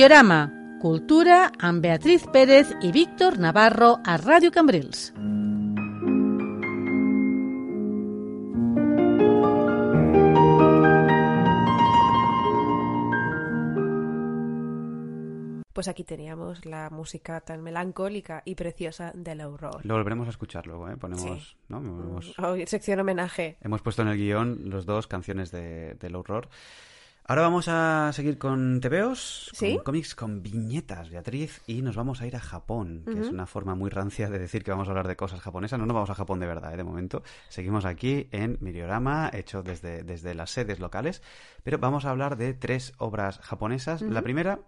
Miriorama, Cultura amb Beatriz Pérez i Víctor Navarro a Ràdio Cambrils. Pues aquí teníamos la música tan melancólica y preciosa del horror. Lo volveremos a escuchar luego, ¿eh? Ponemos, Sí. ¿no? Hemos, Hoy, sección homenaje. hemos puesto en el guion los dos canciones de, del horror. Ahora vamos a seguir con tebeos, ¿Sí? con cómics con viñetas, Beatriz, y nos vamos a ir a Japón, que es una forma muy rancia de decir que vamos a hablar de cosas japonesas. No nos vamos a Japón de verdad, ¿eh? de momento. Seguimos aquí en Miriorama, hecho desde, desde las sedes locales, pero vamos a hablar de tres obras japonesas. La primera,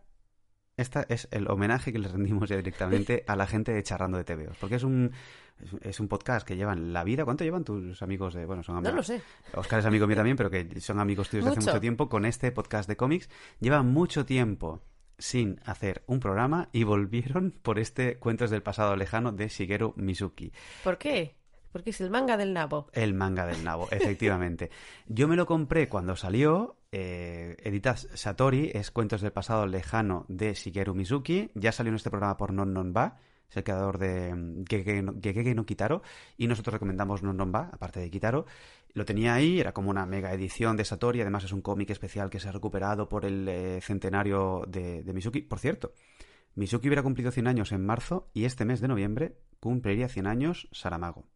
esta es el homenaje que le rendimos ya directamente [laughs] a la gente de Charrando de TVOs, porque es un, es un- podcast que llevan la vida. ¿Cuánto llevan tus amigos de.? Bueno, son No amigos. lo sé. Oscar es amigo mío también, pero que son amigos tuyos de hace Mucho. mucho tiempo con este podcast de cómics. Llevan mucho tiempo sin hacer un programa y volvieron por este Cuentos del pasado lejano de Shigeru Mizuki. ¿Por qué? Porque es el manga del nabo. El manga del nabo, efectivamente. [laughs] Yo me lo compré cuando salió. Eh, editas Satori, es Cuentos del pasado lejano de Shigeru Mizuki. Ya salió en este programa por Non Non Ba. Es el creador de mm, Gegege no, no Kitaro. Y nosotros recomendamos Non Non Ba, aparte de Kitaro. Lo tenía ahí, era como una mega edición de Satori. Además, es un cómic especial que se ha recuperado por el eh, centenario de, de Mizuki. Por cierto, Mizuki hubiera cumplido 100 años en marzo y este mes de noviembre cumpliría 100 años Saramago.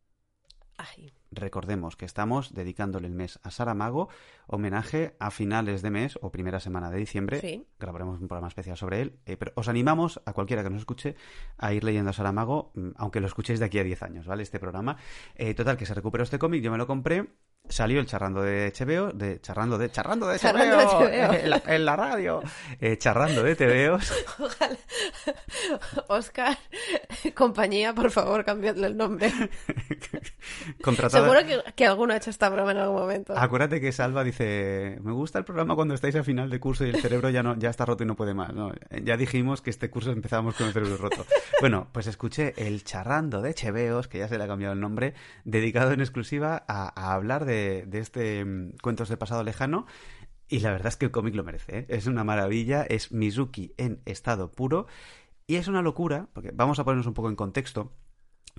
Ay, Recordemos que estamos dedicándole el mes a Saramago, homenaje a finales de mes o primera semana de diciembre. Sí. Grabaremos un programa especial sobre él. eh, pero os animamos a cualquiera que nos escuche a ir leyendo a Saramago, mm, aunque lo escuchéis de aquí a 10 años, ¿vale? Este programa. Eh, total, que se recuperó este cómic, yo me lo compré. Salió el charrando de HBO, de charrando de charrando de Charrando de en, la, en la radio, eh, charrando de [laughs] ojalá. Oscar, compañía, por favor, cambiadle el nombre. [laughs] contratada. Seguro que, que alguno ha hecho esta broma en algún momento. Acuérdate que Salva dice, me gusta el programa cuando estáis a final de curso y el cerebro ya no ya está roto y no puede más. No, ya dijimos que este curso empezábamos con el cerebro roto. Bueno, pues escuché el charrando de Cheveos, que ya se le ha cambiado el nombre, dedicado en exclusiva a, a hablar de, de este mm, cuentos de pasado lejano. Y la verdad es que el cómic lo merece. ¿eh? Es una maravilla, es Mizuki en estado puro. Y es una locura, porque vamos a ponernos un poco en contexto.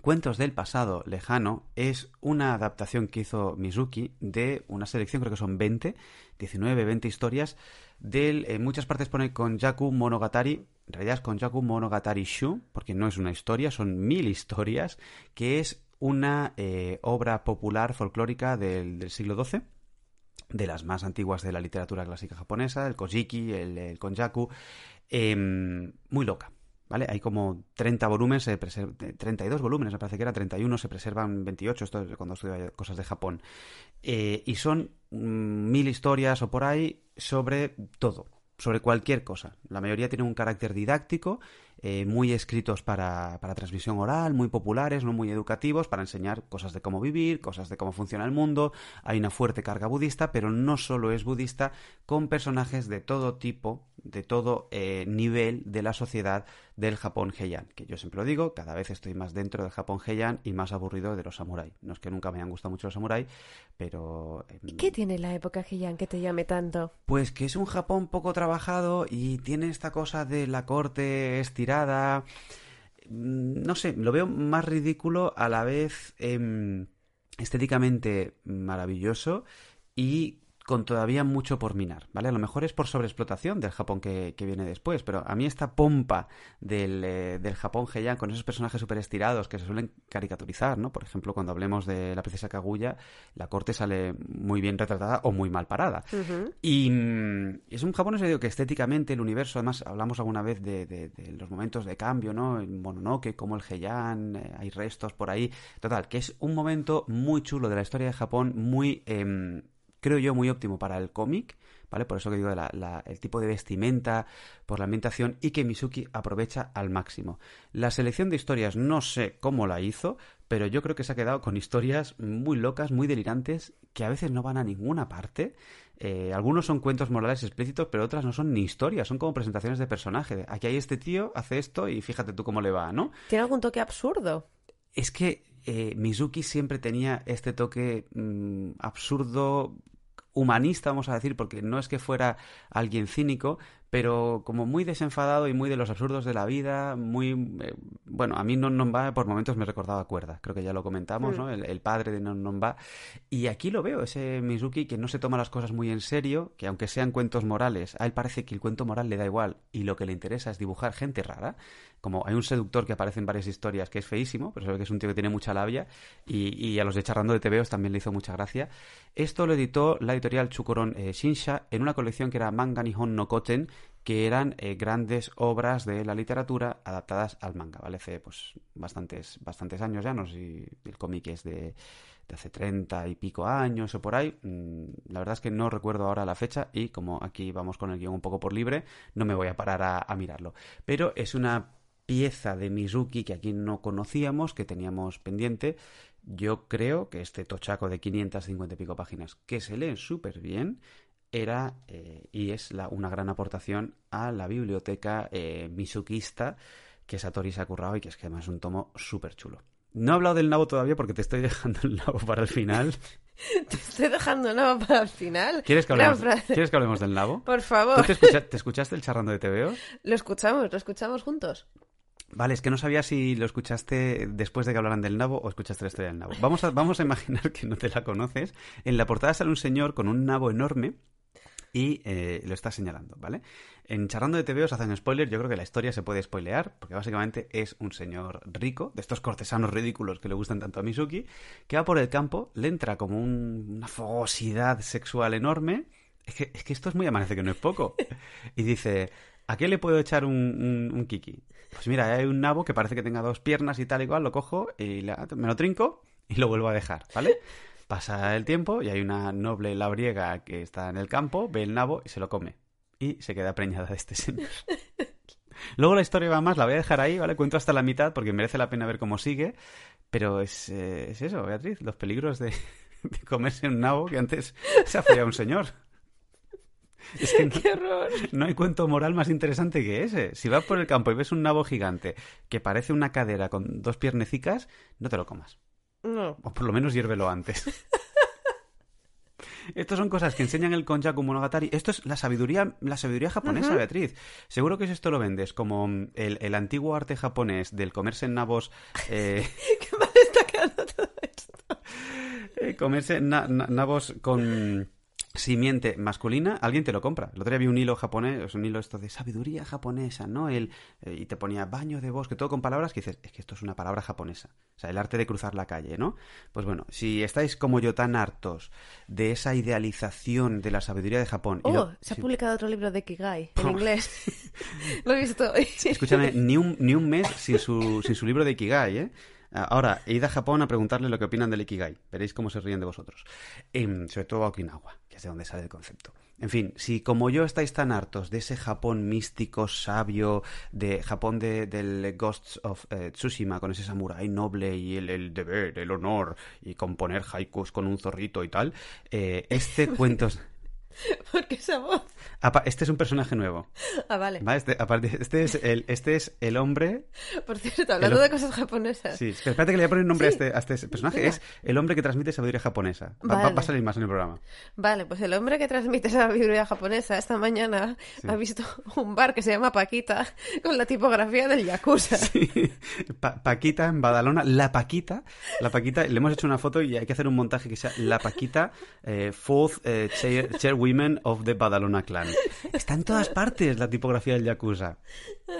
Cuentos del pasado lejano es una adaptación que hizo Mizuki de una selección, creo que son 20, 19, 20 historias, del, en muchas partes pone con Yaku Monogatari, en realidad es con Yaku Monogatari Shu, porque no es una historia, son mil historias, que es una eh, obra popular folclórica del, siglo XII, de las más antiguas de la literatura clásica japonesa, el Kojiki, el, Konjaku, em, muy loca. ¿Vale? Hay como 30 volúmenes, se preser- eh, 32 volúmenes, me parece que era 31, se preservan 28, esto es cuando estudiaba cosas de Japón. Eh, y son mm, mil historias o por ahí sobre todo, sobre cualquier cosa. La mayoría tienen un carácter didáctico, eh, muy escritos para, para transmisión oral, muy populares, no muy educativos, para enseñar cosas de cómo vivir, cosas de cómo funciona el mundo. Hay una fuerte carga budista, pero no solo es budista, con personajes de todo tipo, de todo eh, nivel de la sociedad del Japón Heian. Que yo siempre lo digo, cada vez estoy más dentro del Japón Heian y más aburrido de los samuráis. No es que nunca me hayan gustado mucho los samuráis, pero... eh, ¿Y qué tiene la época Heian que te llame tanto? pues que es un Japón poco trabajado y tiene esta cosa de la corte estirada. Mm, No sé, lo veo más ridículo a la vez em, estéticamente maravilloso y con todavía mucho por minar, ¿vale? A lo mejor es por sobreexplotación del Japón que, que viene después, pero a mí esta pompa del, eh, del Japón Heian con esos personajes súper estirados que se suelen caricaturizar, ¿no? Por ejemplo, cuando hablemos de la princesa Kaguya, la corte sale muy bien retratada o muy mal parada. Y mm, es un digo, que estéticamente el universo, además hablamos alguna vez de, de- de los momentos de cambio, ¿no? El Mononoke, como el Heian, eh, hay restos por ahí. Total, que es un momento muy chulo de la historia de Japón, muy, em, creo yo, muy óptimo para el cómic, ¿vale? Por eso que digo la- la- el tipo de vestimenta, por la ambientación, y que Mizuki aprovecha al máximo. La selección de historias no sé cómo la hizo, pero yo creo que se ha quedado con historias muy locas, muy delirantes, que a veces no van a ninguna parte. Eh, algunos son cuentos morales explícitos, pero otras no son ni historias, son como presentaciones de personaje. Aquí hay este tío, hace esto y fíjate tú cómo le va, ¿no? ¿Tiene algún toque absurdo? Es que eh, Mizuki siempre tenía este toque mm, absurdo, humanista, vamos a decir, porque no es que fuera alguien cínico, pero como muy desenfadado y muy de los absurdos de la vida, muy... eh, bueno, a mí Non Non Va por momentos me recordaba a Cuerda, creo que ya lo comentamos, Mm. ¿no? El, el padre de Non Non Va. Y aquí lo veo, ese Mizuki que no se toma las cosas muy en serio, que aunque sean cuentos morales, a él parece que el cuento moral le da igual y lo que le interesa es dibujar gente rara. Como hay un seductor que aparece en varias historias que es feísimo, pero se ve que es un tío que tiene mucha labia y, y a los de Charrando de TVOs también le hizo mucha gracia. Esto lo editó la editorial Chukoron eh, Shinsha en una colección que era Manga Nihon no Koten, que eran eh, grandes obras de la literatura adaptadas al manga, ¿vale? Hace pues bastantes, bastantes años ya, no sé si el cómic es de, de hace treinta y pico años o por ahí. Mm, La verdad es que no recuerdo ahora la fecha y como aquí vamos con el guion un poco por libre, no me voy a parar a, a mirarlo. Pero es una pieza de Mizuki que aquí no conocíamos, que teníamos pendiente. Yo creo que este tochaco de 550 y pico páginas, que se leen súper bien, era eh, y es la, una gran aportación a la biblioteca eh, misukista que Satori se ha currado y que es que además es un tomo súper chulo. No he hablado del nabo todavía porque te estoy [laughs] dejando el nabo para el final. [laughs] Te estoy dejando nada para el final. ¿Quieres que hablemos, frase. ¿quieres que hablemos del nabo? Por ¿Tú favor. te, escucha- te escuchaste el charrando de TVO? Lo escuchamos, lo escuchamos juntos. Vale, es que no sabía si lo escuchaste después de que hablaran del nabo o escuchaste la historia del nabo. Vamos a, vamos a imaginar que no te la conoces. En la portada sale un señor con un nabo enorme y eh, lo está señalando, ¿vale? En Charrando de TV os hacen spoiler, yo creo que la historia se puede spoilear, porque básicamente es un señor rico, de estos cortesanos ridículos que le gustan tanto a Mizuki, que va por el campo, le entra como un- una fogosidad sexual enorme. Es que, es que esto es muy amanece que no es poco. Y dice, ¿a qué le puedo echar un, kiki? Pues mira, hay un nabo que parece que tenga dos piernas y tal y cual, lo cojo y me lo trinco y lo vuelvo a dejar, ¿vale? Pasa el tiempo y hay una noble labriega que está en el campo, ve el nabo y se lo come. Y se queda preñada de este señor. [laughs] Luego la historia va más, la voy a dejar ahí, ¿vale? Cuento hasta la mitad porque merece la pena ver cómo sigue. Pero es, eh, es eso, Beatriz, los peligros de, [laughs] de comerse un nabo que antes se ha follado un señor. [laughs] Es que no, ¡Qué horror! no hay cuento moral más interesante que ese. Si vas por el campo y ves un nabo gigante que parece una cadera con dos piernecicas, no te lo comas. No. O por lo menos hiérvelo antes. [laughs] Estas son cosas que enseñan el Konjaku Monogatari. Esto es la sabiduría, la sabiduría japonesa, Beatriz. Seguro que si esto lo vendes como mm, el, el antiguo arte japonés del comerse en nabos, [laughs] eh, ¡Qué mal está quedando todo esto! [laughs] eh, comerse na- na- nabos con simiente masculina, alguien te lo compra. El otro día vi un hilo japonés, un hilo esto de sabiduría japonesa, ¿no? El, eh, y te ponía baño de bosque, todo con palabras que dices, es que esto es una palabra japonesa. O sea, el arte de cruzar la calle, ¿no? Pues bueno, si estáis como yo tan hartos de esa idealización de la sabiduría de Japón... Oh, lo- se ha sí. publicado otro libro de Kigai en inglés. [laughs] Lo he visto hoy. Escúchame, ni un, ni un mes sin su, sin su libro de Ikigai, ¿eh? Ahora, id a Japón a preguntarle lo que opinan del Ikigai. Veréis cómo se ríen de vosotros. Em, sobre todo a Okinawa, que es de donde sale el concepto. En fin, si como yo estáis tan hartos de ese Japón místico, sabio, de Japón de, del Ghosts of eh, Tsushima, con ese samurái noble y el, el deber, el honor, y componer haikus con un zorrito y tal, eh, este [laughs] cuento... [laughs] Porque esa voz. Este es un personaje nuevo. Ah, vale. ¿vale? Este, aparte, este, es el, este es el hombre Por cierto, hablando El- de cosas japonesas. Sí, espera, espérate que le voy a poner un nombre Sí. a, este, a este personaje. Venga. Es el hombre que transmite sabiduría japonesa. Va, va- Vale. va a salir más en el programa. Vale, pues el hombre que transmite sabiduría japonesa esta mañana ha visto un bar que se llama Paquita con la tipografía del Yakuza. [laughs] Pa- Paquita en Badalona. La Paquita. La Paquita. Le hemos hecho una foto y hay que hacer un montaje que sea La Paquita, eh, fourth eh, chair, chairwoman of the Badalona clan. [laughs] Está en todas partes la tipografía del Yakuza.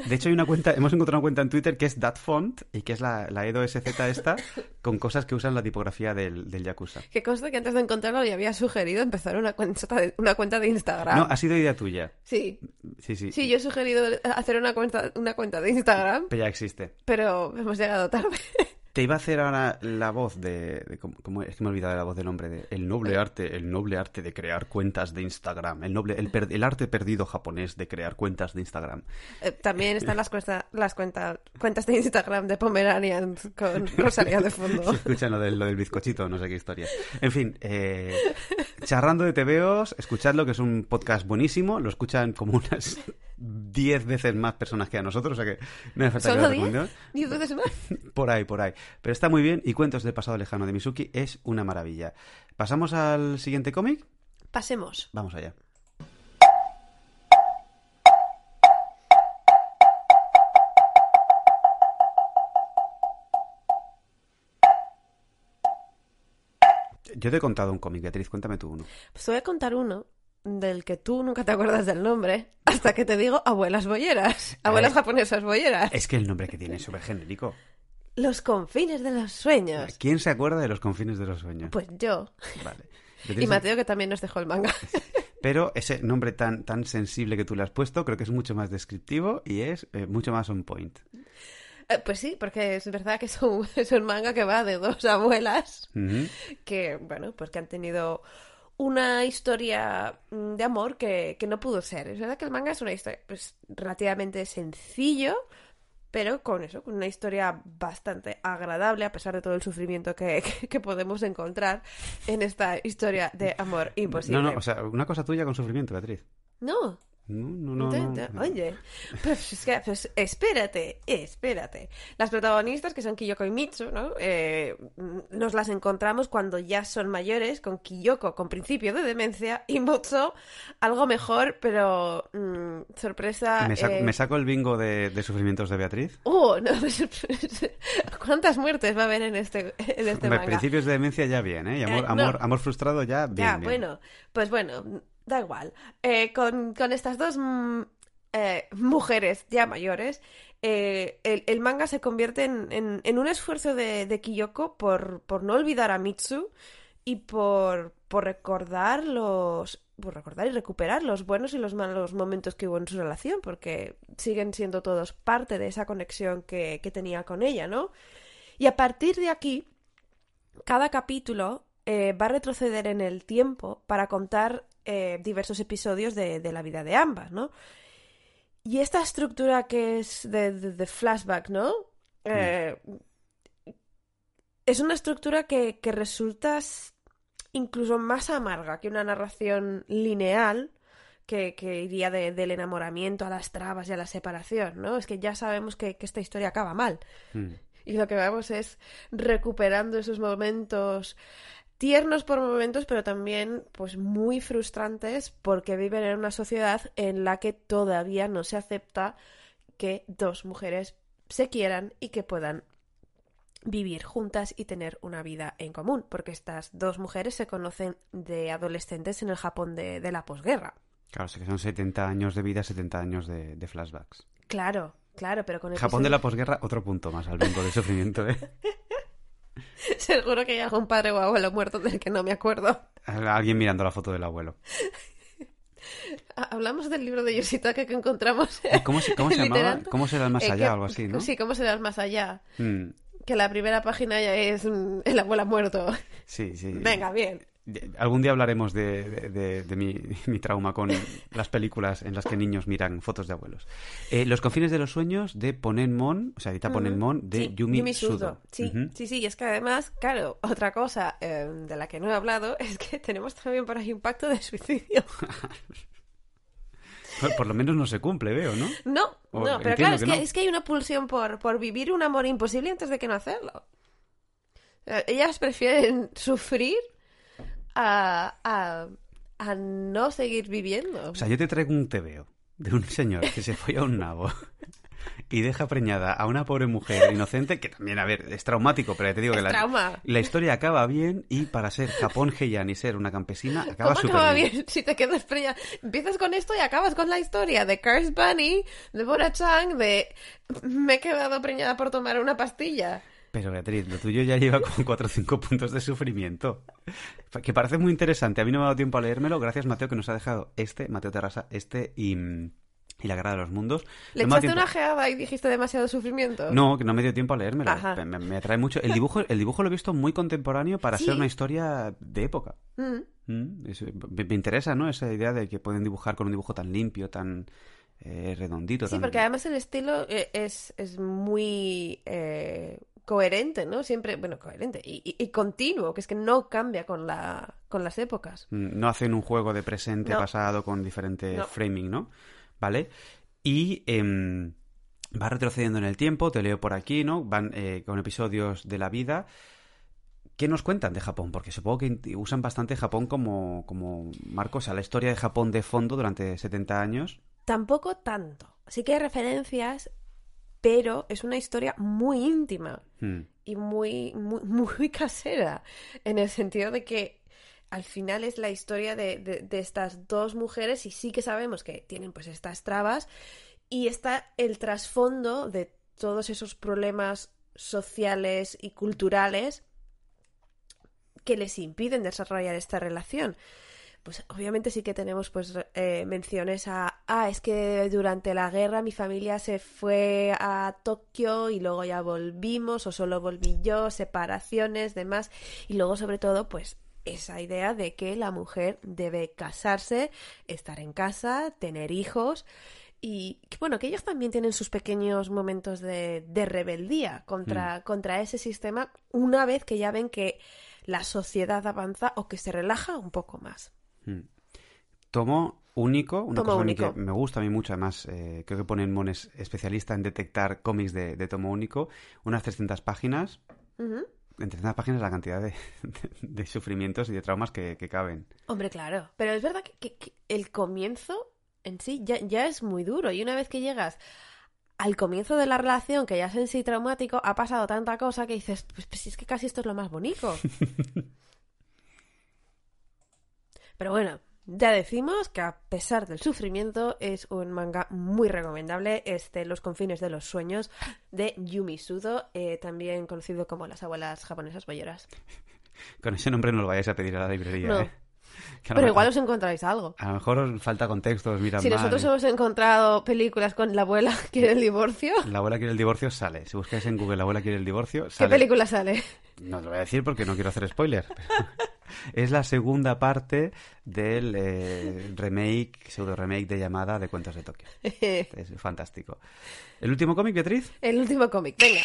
De hecho, hay una cuenta, hemos encontrado una cuenta en Twitter que es That Font y que es la, la Edo SZ esta con cosas que usan la tipografía del, del Yakuza. Que consta que antes de encontrarlo ya había sugerido empezar una cuenta de, una cuenta de Instagram. No, ha sido idea tuya. Sí, Sí, sí. sí, yo he sugerido hacer una cuenta, una cuenta de Instagram, Pero ya existe. pero hemos llegado tarde. Te iba a hacer ahora la voz de... de ¿cómo- cómo es que me he olvidado de la voz del hombre de... El noble arte, el noble arte de crear cuentas de Instagram. El noble... El, per- el arte perdido japonés de crear cuentas de Instagram. Eh, también están las, cuesta- las cuenta- cuentas de Instagram de Pomeranian con [laughs] Rosalía de fondo. Escuchan lo del, lo del bizcochito, no sé qué historia. En fin, eh, charrando de TVOs, escuchadlo, que es un podcast buenísimo. Lo escuchan como unas 10 veces más personas que a nosotros, o sea que no hace falta que ¿Solo lo 10? recomendemos. ¿Diez veces más? Por ahí, por ahí. Pero está muy bien y Cuentos del pasado lejano de Mizuki es una maravilla. ¿Pasamos al siguiente cómic? Pasemos. Vamos allá. Yo te he contado un cómic, Beatriz, cuéntame tú uno. Pues te voy a contar uno del que tú nunca te acuerdas del nombre hasta que te digo abuelas bolleras, [laughs] abuelas japonesas bolleras. Es que el nombre que tiene es súper genérico. Los confines de los sueños. ¿Quién se acuerda de los confines de los sueños? Pues yo. Vale. [laughs] Y Mateo que también nos dejó el manga. [laughs] Pero ese nombre tan, tan sensible que tú le has puesto creo que es mucho más descriptivo y es eh, mucho más on point. Eh, Pues sí, porque es verdad que es [laughs] un, es un manga que va de dos abuelas que, bueno, pues que han tenido una historia mm, de amor que, que no pudo ser. Es verdad que el manga es una historia pues, relativamente sencillo, pero con eso, con una historia bastante agradable, a pesar de todo el sufrimiento que, [laughs] que- que podemos encontrar en esta historia de amor imposible. No, no, o sea, una cosa tuya con sufrimiento, Beatriz. No, No, no, no. Oye, pues, es que, pues espérate, espérate. Las protagonistas, que son Kiyoko y Mitsu, ¿no? Eh, nos las encontramos cuando ya son mayores, con Kiyoko con principio de demencia y Mitsu algo mejor, pero mm, sorpresa. ¿Me, saco, eh, me saco el bingo de, de sufrimientos de Beatriz? ¡Oh! no, [laughs] ¿Cuántas muertes va a haber en este, en este manga? principios de demencia ya bien, ¿eh? Y amor, Eh, no. amor, amor frustrado ya bien. Ya, bien. bueno, pues bueno, da igual. Eh, con, con estas dos mm, eh, mujeres ya mayores, eh, el, el manga se convierte en, en- un esfuerzo de, de Kiyoko por, por no olvidar a Mitsu y por, por recordar los por recordar y recuperar los buenos y los malos momentos que hubo en su relación, porque siguen siendo todos parte de esa conexión que, que tenía con ella, ¿no? Y a partir de aquí, cada capítulo va a retroceder en el tiempo para contar eh, diversos episodios de, de la vida de ambas, ¿no? Y esta estructura que es de, de- de flashback, ¿no? Eh, es una estructura que, que resulta incluso más amarga que una narración lineal que, que iría de- del enamoramiento a las trabas y a la separación, ¿no? Es que ya sabemos que- que esta historia acaba mal. Mm. Y lo que vamos es recuperando esos momentos tiernos por momentos, pero también pues muy frustrantes porque viven en una sociedad en la que todavía no se acepta que dos mujeres se quieran y que puedan vivir juntas y tener una vida en común, porque estas dos mujeres se conocen de adolescentes en el Japón de, de la posguerra. Claro, sé que son 70 años de vida, 70 años de, de flashbacks. Claro, claro, pero con Japón de la posguerra, otro punto más al bingo de sufrimiento, ¿eh? [laughs] [laughs] Seguro que hay algún padre o abuelo muerto del que no me acuerdo. Alguien mirando la foto del abuelo. [laughs] Hablamos del libro de Yoshitaka que encontramos. ¿Y ¿Cómo se, cómo [laughs] se llamaba? ¿Cómo será el más Eh, allá que- o algo así, no? Sí, ¿cómo será el más allá? Mm, Que la primera página ya es mm, el abuelo ha muerto. sí, sí. Venga, bien. Algún día hablaremos de, de- de- de mi, [laughs] mi trauma con las películas en las que niños miran fotos de abuelos. Eh, los confines de los sueños de Ponenmon, o sea, edita Ponenmon, de Sí, Yumi, Sudo. Sí, sí, sí, y es que además, claro, otra cosa eh, de la que no he hablado [laughs] es que tenemos también por ahí un pacto de suicidio. [laughs] Por, lo menos no se cumple, veo, ¿no? No, O no, pero claro, es que no. es que hay una pulsión por, por vivir un amor imposible antes de que no hacerlo. Eh, Ellas prefieren sufrir a, a, a no seguir viviendo. O sea, yo te traigo un tebeo de un señor que se fue a un nabo [laughs] y deja preñada a una pobre mujer inocente, que también, a ver, es traumático, pero ya te digo Es que la, la historia acaba bien y para ser Japón Heian y ser una campesina acaba ¿Cómo súper acaba bien. bien si te quedas preñada? Empiezas con esto y acabas con la historia de Curse Bunny, de Bora Chang, de me he quedado preñada por tomar una pastilla. Pero Beatriz, lo tuyo ya lleva como 4 o 5 puntos de sufrimiento. Que parece muy interesante. A mí no me ha dado tiempo a leérmelo. Gracias, Mateo, que nos ha dejado este, Mateo Terrasa, este y, y La Guerra de los Mundos. ¿Le No echaste una geada y dijiste demasiado sufrimiento? No, que no me dio tiempo a leérmelo. Me, me atrae mucho. El dibujo, el dibujo lo he visto muy contemporáneo para Sí. ser una historia de época. Mm. Mm, es- me, me interesa, ¿no? Esa idea de que pueden dibujar con un dibujo tan limpio, tan eh, redondito. Sí, porque además el estilo eh, es, es muy eh, coherente, ¿no? Siempre, bueno, coherente y, y- y continuo, que es que no cambia con, la, con las épocas. Mm, No hacen un juego de presente, No. pasado, con diferente No. framing, ¿no? ¿Vale? Y em, va retrocediendo en el tiempo, te leo por aquí, ¿no? Van eh, con episodios de la vida. ¿Qué nos cuentan de Japón? Porque supongo que usan bastante Japón como, como marco, o sea, la historia de Japón de fondo durante 70 años. Tampoco tanto. Sí que hay referencias pero es una historia muy íntima Mm. y muy, muy, [laughs] muy casera, en el sentido de que al final es la historia de, de- de estas dos mujeres y sí que sabemos que tienen pues estas trabas y está el trasfondo de todos esos problemas sociales y culturales que les impiden desarrollar esta relación. Pues obviamente sí que tenemos pues eh, menciones a, ah, es que durante la guerra mi familia se fue a Tokio y luego ya volvimos o solo volví yo, separaciones, demás. Y luego sobre todo pues esa idea de que la mujer debe casarse, estar en casa, tener hijos y bueno, que ellos también tienen sus pequeños momentos de, de rebeldía contra, contra ese sistema una vez que ya ven que la sociedad avanza o que se relaja un poco más. Mm. Tomo único, una Tomo cosa único. que me gusta a mí mucho, además eh, creo que ponen Mones especialista en detectar cómics de, de tomo único, unas 300 páginas, Ujú. en 300 páginas la cantidad de, de- de sufrimientos y de traumas que, que caben. Hombre, claro. Pero es verdad que, que- que el comienzo en sí ya, ya es muy duro. Y una vez que llegas al comienzo de la relación, que ya es en sí traumático, ha pasado tanta cosa que dices, pues, pues es que casi esto es lo más bonito. [laughs] Pero bueno, ya decimos que a pesar del sufrimiento es un manga muy recomendable, este Los confines de los sueños de Yumi Sudo, eh, también conocido como las abuelas japonesas boyeras. [laughs] Con ese nombre no lo vayáis a pedir a la librería, No. ¿eh? Pero me- igual os encontráis algo. A lo mejor os falta contexto, os miran Si mal, nosotros ¿eh? hemos encontrado películas con la abuela [laughs] quiere el divorcio, La abuela quiere el divorcio, sale. Si buscáis en Google la abuela quiere el divorcio, ¿qué sale. película sale? No te lo voy a decir porque no quiero hacer spoiler. pero [laughs] [laughs] es la segunda parte del eh, remake, pseudo remake de llamada de Cuentos de Tokio. [laughs] Es fantástico. ¿El último cómic, Beatriz? El último cómic, venga.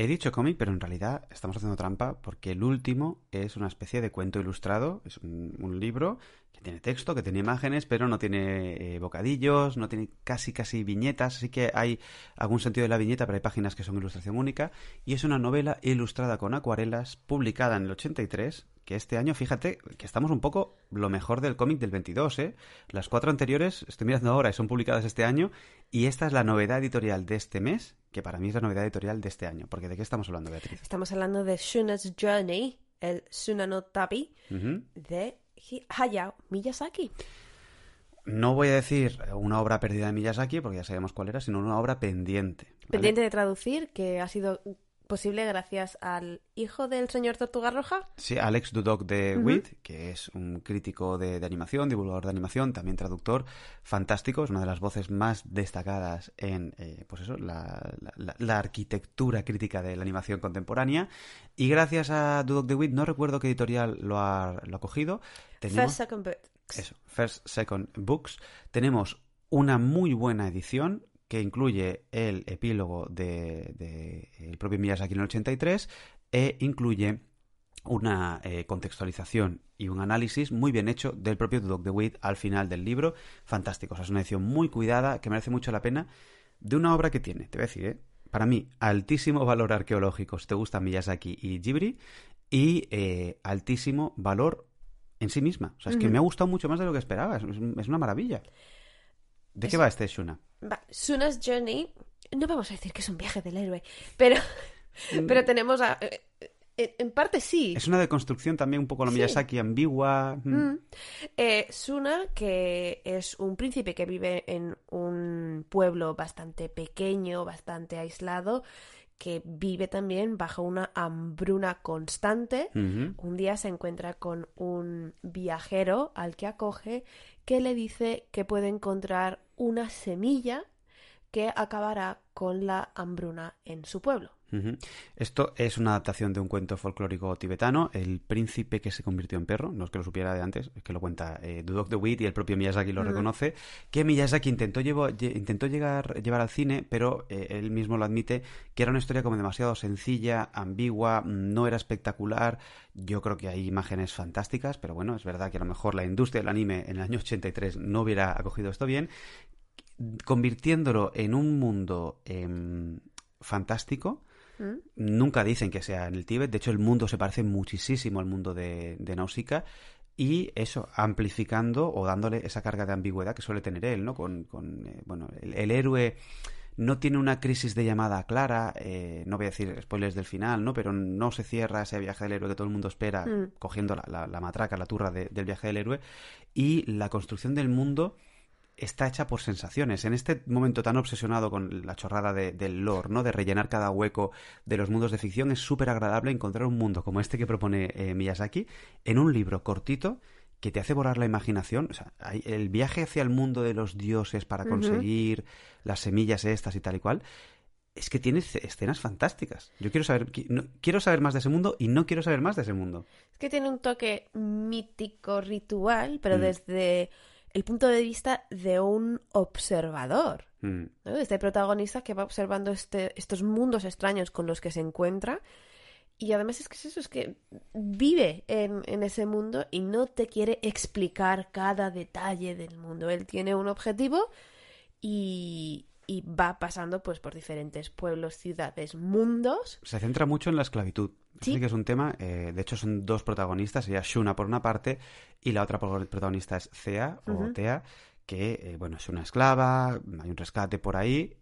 He dicho cómic, pero en realidad estamos haciendo trampa porque el último es una especie de cuento ilustrado. Es un, un libro que tiene texto, que tiene imágenes, pero no tiene eh, bocadillos, no tiene casi casi viñetas. Así que hay algún sentido de la viñeta, pero hay páginas que son ilustración única. Y es una novela ilustrada con acuarelas, publicada en el 83, que este año, fíjate, que estamos un poco lo mejor del cómic del 22, ¿eh? Las cuatro anteriores, estoy mirando ahora, y son publicadas este año, y esta es la novedad editorial de este mes, que para mí es la novedad editorial de este año. Porque ¿de qué estamos hablando, Beatriz? Estamos hablando de Shuna's Journey, el Suna no Tabi, Ujú. de Hayao Miyazaki. No voy a decir una obra perdida de Miyazaki, porque ya sabemos cuál era, sino una obra pendiente. ¿vale? Pendiente de traducir, que ha sido posible gracias al hijo del señor Tortuga Roja. Sí, Alex Dudok de Ujú. WIT, que es un crítico de, de animación, divulgador de animación, también traductor, fantástico, es una de las voces más destacadas en eh, pues eso, la, la- la- la arquitectura crítica de la animación contemporánea. Y gracias a Dudok de WIT, no recuerdo qué editorial lo ha, lo ha cogido. Tenemos, First Second Books. eso, First Second Books. Tenemos una muy buena edición que incluye el epílogo de, de el propio Miyazaki en el 83 e incluye una eh, contextualización y un análisis muy bien hecho del propio Dudok de Witt al final del libro. Fantástico, o sea, es una edición muy cuidada que merece mucho la pena de una obra que tiene, te voy a decir, ¿eh? para mí, altísimo valor arqueológico si te gustan Miyazaki y Ghibli y eh, altísimo valor en sí misma. O sea, es que me ha gustado mucho más de lo que esperaba, es, es una maravilla. ¿De qué va este Shuna? Va, Suna's Journey, no vamos a decir que es un viaje del héroe, pero, pero tenemos a... eh, eh, En parte sí. Es una deconstrucción también un poco Sí. Miyazaki ambigua. mm. Mm. Eh, Suna, que es un príncipe que vive en un pueblo bastante pequeño, bastante aislado, que vive también bajo una hambruna constante. Un día se encuentra con un viajero al que acoge que le dice que puede encontrar una semilla que acabará con la hambruna en su pueblo. Esto es una adaptación de un cuento folclórico tibetano, El príncipe que se convirtió en perro, no es que lo supiera de antes, es que lo cuenta eh, Dudok de Witt y el propio Miyazaki lo reconoce, que Miyazaki intentó, llevo- lle- intentó llegar, llevar al cine, pero eh, él mismo lo admite, que era una historia como demasiado sencilla, ambigua, no era espectacular, yo creo que hay imágenes fantásticas, pero bueno, es verdad que a lo mejor la industria del anime en el año 83 no hubiera acogido esto bien, convirtiéndolo en un mundo em, fantástico, Mm. Nunca dicen que sea en el Tíbet. De hecho, el mundo se parece muchísimo al mundo de, de Nausicaa. Y eso, amplificando o dándole esa carga de ambigüedad que suele tener él, ¿no? Con, con eh, bueno, el, el héroe no tiene una crisis de llamada clara, eh, no voy a decir spoilers del final, ¿no? Pero no se cierra ese viaje del héroe que todo el mundo espera, Mm. cogiendo la, la- la matraca, la turra de- del viaje del héroe. Y la construcción del mundo está hecha por sensaciones. En este momento tan obsesionado con la chorrada de- del lore, ¿no? De rellenar cada hueco de los mundos de ficción, es súper agradable encontrar un mundo como este que propone eh, Miyazaki en un libro cortito que te hace borrar la imaginación. O sea, el viaje hacia el mundo de los dioses para conseguir las semillas estas y tal y cual. Es que tiene ce- escenas fantásticas. Yo quiero saber, quiero saber más de ese mundo y no quiero saber más de ese mundo. Es que tiene un toque mítico ritual, pero Mm. desde el punto de vista de un observador. Mm. ¿no? Este protagonista que va observando este, estos mundos extraños con los que se encuentra. Y además es que es eso, es que vive en, en ese mundo y no te quiere explicar cada detalle del mundo. Él tiene un objetivo y, y va pasando pues por diferentes pueblos, ciudades, mundos. Se centra mucho en la esclavitud. Sí. Que es un tema, eh, de hecho son dos protagonistas, ella Shuna por una parte y la otra pro- protagonista es Thea o. Tea, que eh, bueno, es una esclava, hay un rescate por ahí.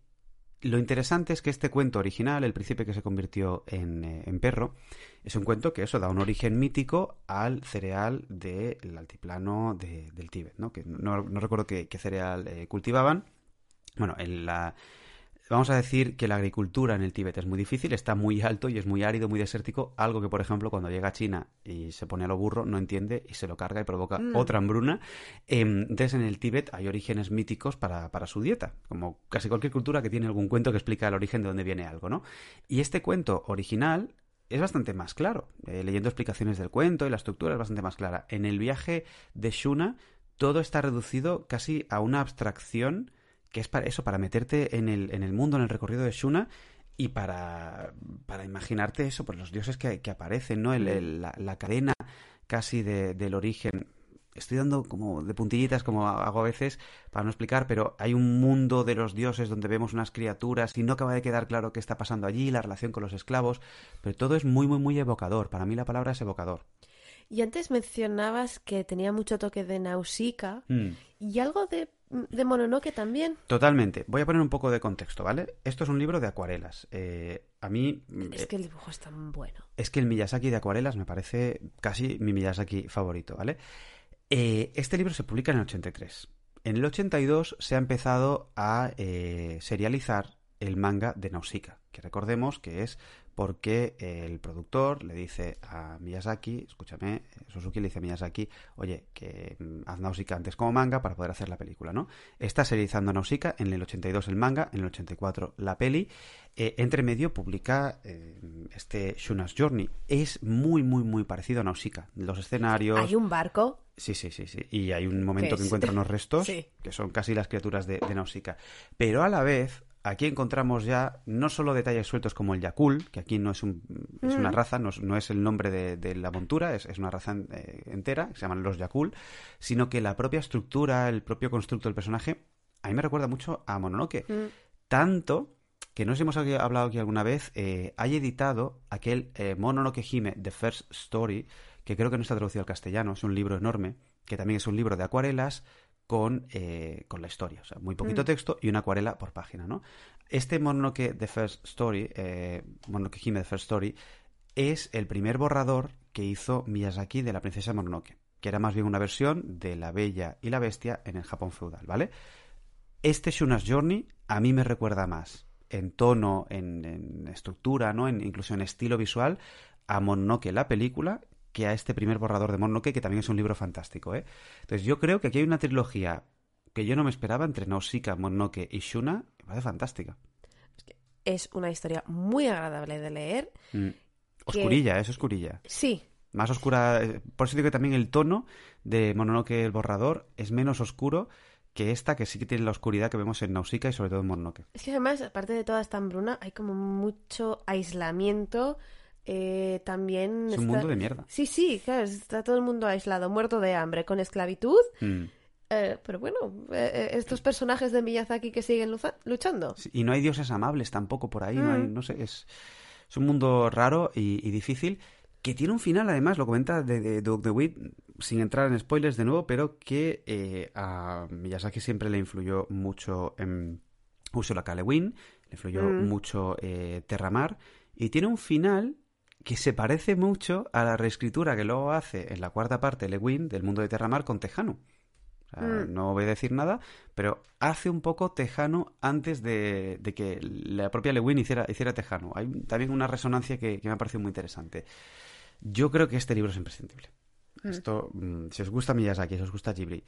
Lo interesante es que este cuento original, El príncipe que se convirtió en, eh, en perro, es un cuento que eso da un origen mítico al cereal del altiplano de- del Tíbet, ¿no? Que no, no recuerdo qué, qué cereal eh, cultivaban. Bueno, en la, Vamos a decir que la agricultura en el Tíbet es muy difícil, está muy alto y es muy árido, muy desértico, algo que, por ejemplo, cuando llega a China y se pone a lo burro, no entiende y se lo carga y provoca Mm. otra hambruna. Em, Entonces, en el Tíbet hay orígenes míticos para, para su dieta, como casi cualquier cultura que tiene algún cuento que explica el origen de dónde viene algo, ¿no? Y este cuento original es bastante más claro. Eh, leyendo explicaciones del cuento y la estructura es bastante más clara. En el viaje de Shuna, todo está reducido casi a una abstracción que es para eso, para meterte en el, en el mundo, en el recorrido de Shuna y para, para imaginarte eso, pues los dioses que, que aparecen, ¿no? El- el- la, la cadena casi de- del origen. Estoy dando como de puntillitas, como hago a veces, para no explicar, pero hay un mundo de los dioses donde vemos unas criaturas y no acaba de quedar claro qué está pasando allí, la relación con los esclavos, pero todo es muy, muy, muy evocador. Para mí la palabra es evocador. Y antes mencionabas que tenía mucho toque de Nausicaa Mm. y algo de, de Mononoke también. Totalmente. Voy a poner un poco de contexto, ¿vale? Esto es un libro de acuarelas. Eh, a mí mm, Es que el dibujo es tan bueno. es que el Miyazaki de acuarelas me parece casi mi Miyazaki favorito, ¿vale? Eh, este libro se publica en el 83. En el 82 se ha empezado a eh, serializar el manga de Nausicaa, que recordemos que es porque el productor le dice a Miyazaki, escúchame, Suzuki le dice a Miyazaki, oye, que mm, haz Nausicaa antes como manga para poder hacer la película, ¿no? Está serializando Nausicaa, en el 82 el manga, en el 84 la peli, eh, entre medio publica eh, este Shuna's Journey. Es muy, muy, muy parecido a Nausicaa. Los escenarios... Hay un barco. Sí, sí, sí, sí. Y hay un momento ¿Qué que es? encuentra unos restos [laughs] Sí. que son casi las criaturas de, de Nausicaa. Pero a la vez, aquí encontramos ya no solo detalles sueltos como el Yakul, que aquí no es, un, es una Mm. raza, no es, no es el nombre de, de la montura, es, es una raza eh, entera, que se llaman los Yakul, sino que la propia estructura, el propio constructo del personaje, a mí me recuerda mucho a Mononoke. Mm. Tanto que no sé si hemos hablado aquí alguna vez, eh, hay editado aquel eh, Mononoke Hime, The First Story, que creo que no está traducido al castellano, es un libro enorme, que también es un libro de acuarelas con, eh, con la historia, o sea, muy poquito Mm. texto y una acuarela por página, ¿no? Este Mononoke The First Story, eh, Mononoke Hime The First Story, es el primer borrador que hizo Miyazaki de la princesa Mononoke, que era más bien una versión de La Bella y la Bestia en el Japón feudal, ¿vale? Este Shuna's Journey a mí me recuerda más en tono, en, en estructura, ¿no? En, incluso en estilo visual, a Mononoke la película que a este primer borrador de Mononoke, que también es un libro fantástico, ¿eh? Entonces yo creo que aquí hay una trilogía que yo no me esperaba entre Nausicaa, Mononoke y Shuna, que me parece fantástica. Es una historia muy agradable de leer. Mm. Oscurilla, es oscurilla. Sí, Más oscura, eh, por eso digo que también el tono de Mononoke el borrador es menos oscuro que esta, que sí que tiene la oscuridad que vemos en Nausicaa y sobre todo en Mononoke. es que además, aparte de toda esta hambruna, hay como mucho aislamiento. Eh, también Es un está- mundo de mierda. Sí, sí, claro, está todo el mundo aislado, muerto de hambre, con esclavitud. Mm. eh, pero bueno, eh, eh, estos personajes de Miyazaki que siguen luchando. Sí, Y no hay dioses amables tampoco por ahí, no hay, Mm. no sé, es... Es un mundo raro y, y difícil que tiene un final, además, lo comenta de, de Doug DeWitt, sin entrar en spoilers de nuevo, pero que a Miyazaki siempre le influyó mucho en Ursula K. Le Guin, le influyó Mm. mucho Terramar, y tiene un final que se parece mucho a la reescritura que luego hace en la cuarta parte Le Guin del mundo de Terramar con Tejano. O sea, Mm. No voy a decir nada, pero hace un poco Tejano antes de, de que la propia Le Guin hiciera, hiciera Tejano. Hay también una resonancia que, que me ha parecido muy interesante. Yo creo que este libro es imprescindible. Esto, mm, si os gusta Miyazaki, si os gusta Ghibli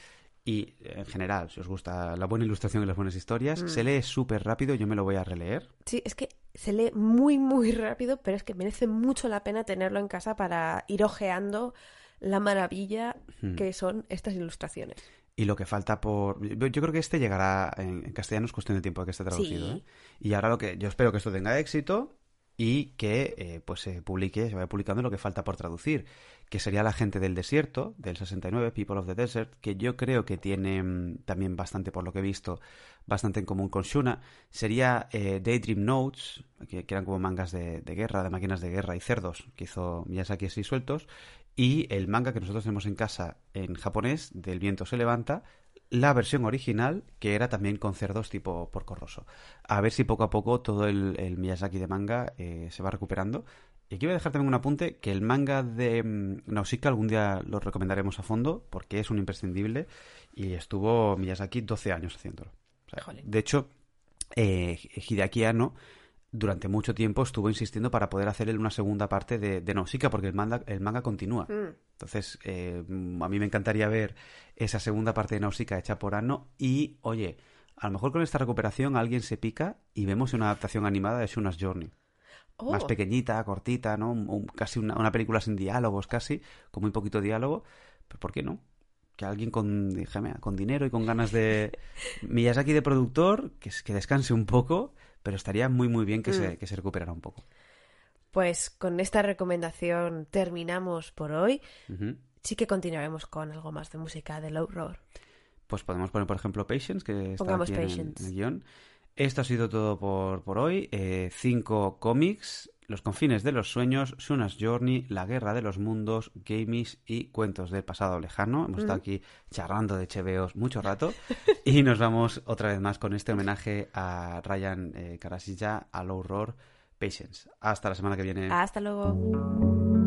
y en general, si os gusta la buena ilustración y las buenas historias, se lee súper rápido. Yo me lo voy a releer. Sí, es que se lee muy, muy rápido, pero es que merece mucho la pena tenerlo en casa para ir ojeando la maravilla Hmm. que son estas ilustraciones. Y lo que falta por. Yo creo que este llegará en, castellano, es cuestión de tiempo de que esté traducido. Sí. ¿eh? Y ahora lo que. Yo espero que esto tenga éxito y que eh, pues se publique, se vaya publicando lo que falta por traducir, que sería La gente del desierto, del 69, People of the Desert, que yo creo que tiene mm, también bastante, por lo que he visto, bastante en común con Shuna. Sería eh, Daydream Notes, que, eran como mangas de, guerra, de máquinas de guerra y cerdos, que hizo Miyazaki así sueltos. Y el manga que nosotros tenemos en casa en japonés, del viento se levanta, la versión original, que era también con cerdos tipo porco rosso. A ver si poco a poco todo el, el Miyazaki de manga eh, se va recuperando. Y aquí voy a dejar también un apunte, que el manga de mm, Nausicaa algún día lo recomendaremos a fondo, porque es un imprescindible, y estuvo Miyazaki 12 años haciéndolo. O sea, Jolín. de hecho, eh, Hideaki Anno durante mucho tiempo estuvo insistiendo para poder hacer él una segunda parte de, de Nausicaa, porque el manga, el manga continúa. Mm. Entonces, eh, a mí me encantaría ver esa segunda parte de Nausicaa hecha por Anno y, oye, a lo mejor con esta recuperación alguien se pica y vemos una adaptación animada de Shuna's Journey. Oh, Más pequeñita, cortita, ¿no? Un- un- casi una, una película sin diálogos, casi, con muy poquito diálogo. Pero ¿por qué no? Que alguien con, déjame, con dinero y con ganas de... [laughs] Miyazaki de productor, que, que descanse un poco, pero estaría muy, muy bien que, se, Mm. que se recuperara un poco. Pues con esta recomendación terminamos por hoy. Ujú. Sí que continuaremos con algo más de música de Low Roar. Pues podemos poner, por ejemplo, Patience, que está Pongamos aquí en en el guion. Esto ha sido todo por, por hoy. Eh, cinco cómics, Los confines de los sueños, Shuna's Journey, La guerra de los mundos, Gamies y Cuentos del pasado lejano. Hemos estado aquí charlando de cheveos mucho rato. y nos vamos otra vez más con este homenaje a Ryan eh, Karasilla, a Low Roar, Patience. Hasta la semana que viene. Hasta luego.